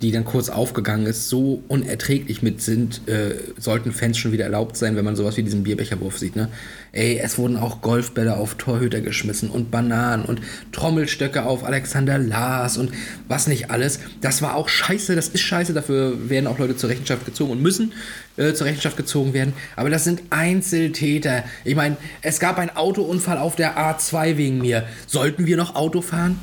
die dann kurz aufgegangen ist, so unerträglich mit sind, äh, sollten Fans schon wieder erlaubt sein, wenn man sowas wie diesen Bierbecherwurf sieht. Ne? Ey, es wurden auch Golfbälle auf Torhüter geschmissen und Bananen und Trommelstöcke auf Alexander Lars und was nicht alles. Das war auch scheiße, das ist scheiße, dafür werden auch Leute zur Rechenschaft gezogen und müssen äh, zur Rechenschaft gezogen werden. Aber das sind Einzeltäter. Ich meine, es gab einen Autounfall auf der A2 wegen mir. Sollten wir noch Auto fahren?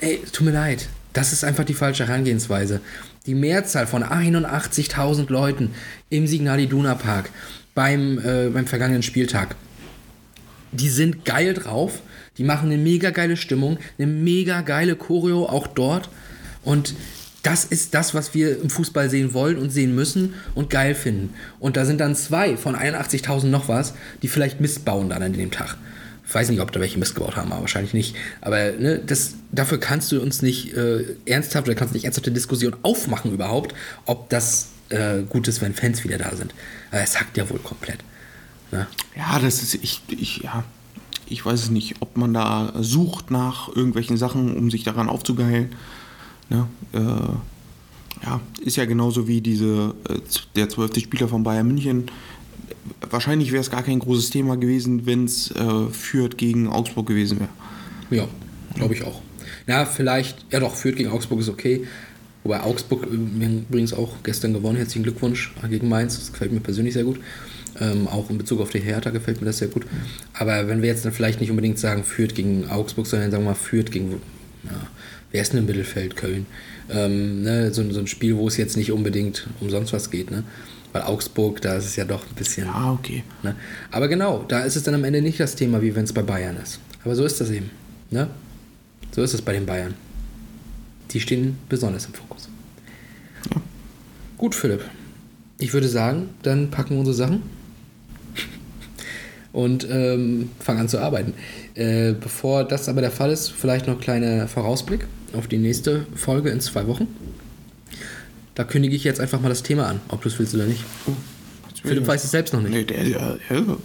Ey, tut mir leid. Das ist einfach die falsche Herangehensweise. Die Mehrzahl von 81.000 Leuten im Signal Iduna Park beim, äh, beim vergangenen Spieltag, die sind geil drauf. Die machen eine mega geile Stimmung, eine mega geile Choreo auch dort. Und das ist das, was wir im Fußball sehen wollen und sehen müssen und geil finden. Und da sind dann zwei von 81.000 noch was, die vielleicht Mist bauen dann an dem Tag. Ich weiß nicht, ob da welche Mist gebaut haben, aber wahrscheinlich nicht. Aber ne, das, dafür kannst du uns nicht äh, ernsthaft oder kannst nicht ernsthafte Diskussion aufmachen überhaupt, ob das äh, gut ist, wenn Fans wieder da sind. Aber es hackt ja wohl komplett. Ne? Ja, das ist, ich, ich, ja, ich weiß es nicht, ob man da sucht nach irgendwelchen Sachen, um sich daran aufzugeilen. Ne? Äh, ja, ist ja genauso wie diese, äh, der zwölfte Spieler von Bayern München. Wahrscheinlich wäre es gar kein großes Thema gewesen, wenn es äh, Fürth gegen Augsburg gewesen wäre. Ja, glaube ich auch. Na, vielleicht, ja doch, Fürth gegen Augsburg ist okay. Wobei Augsburg äh, übrigens auch gestern gewonnen. Herzlichen Glückwunsch gegen Mainz. Das gefällt mir persönlich sehr gut. Ähm, auch in Bezug auf die Hertha gefällt mir das sehr gut. Aber wenn wir jetzt dann vielleicht nicht unbedingt sagen Fürth gegen Augsburg, sondern sagen wir mal Fürth gegen, ja, wer ist denn im Mittelfeld? Köln. Ähm, ne, so, so ein Spiel, wo es jetzt nicht unbedingt um sonst was geht. Ne? Weil Augsburg, da ist es ja doch ein bisschen. Ah, okay. Ne? Aber genau, da ist es dann am Ende nicht das Thema, wie wenn es bei Bayern ist. Aber so ist das eben. Ne? So ist es bei den Bayern. Die stehen besonders im Fokus. Gut, Philipp. Ich würde sagen, dann packen wir unsere Sachen und ähm, fangen an zu arbeiten. Äh, bevor das aber der Fall ist, vielleicht noch ein kleiner Vorausblick auf die nächste Folge in zwei Wochen. Da kündige ich jetzt einfach mal das Thema an, ob du es willst oder nicht. Philipp weiß es selbst noch nicht. Nee, der, der, der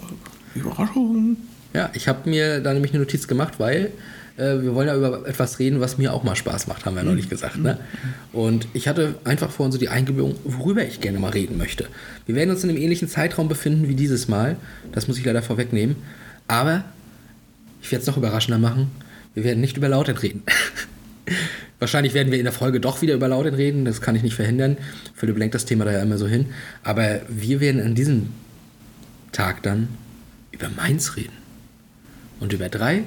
Überraschung. Ja, ich habe mir da nämlich eine Notiz gemacht, weil äh, wir wollen ja über etwas reden, was mir auch mal Spaß macht, haben wir neulich gesagt. Ne? Und ich hatte einfach vorhin so die Eingebung, worüber ich gerne mal reden möchte. Wir werden uns in einem ähnlichen Zeitraum befinden wie dieses Mal. Das muss ich leider vorwegnehmen. Aber ich werde es noch überraschender machen. Wir werden nicht über Lautern reden. Wahrscheinlich werden wir in der Folge doch wieder über Lautern reden, das kann ich nicht verhindern. Philipp lenkt das Thema da ja immer so hin. Aber wir werden an diesem Tag dann über Mainz reden. Und über drei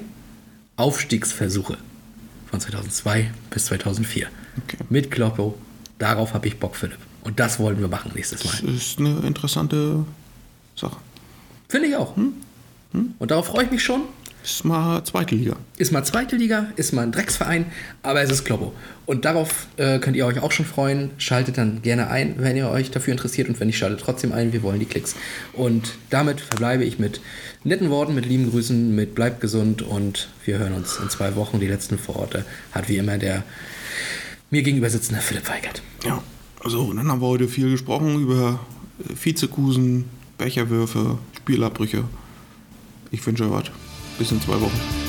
Aufstiegsversuche von 2002 bis 2004. Okay. Mit Kloppo. Darauf habe ich Bock, Philipp. Und das wollen wir machen nächstes Mal. Das ist eine interessante Sache. Finde ich auch. Und darauf freue ich mich schon. Ist mal zweite Liga. Ist mal zweite Liga, ist mal ein Drecksverein, aber es ist Kloppo. Und darauf äh, könnt ihr euch auch schon freuen. Schaltet dann gerne ein, wenn ihr euch dafür interessiert. Und wenn nicht, schaltet trotzdem ein. Wir wollen die Klicks. Und damit verbleibe ich mit netten Worten, mit lieben Grüßen, mit bleibt gesund und wir hören uns in zwei Wochen. Die letzten Vororte hat wie immer der mir gegenüber sitzende Philipp Weigert. Ja. Also, dann haben wir heute viel gesprochen über äh, Vizekusen, Becherwürfe, Spielabbrüche. Ich wünsche euch was. Bis in zwei Wochen.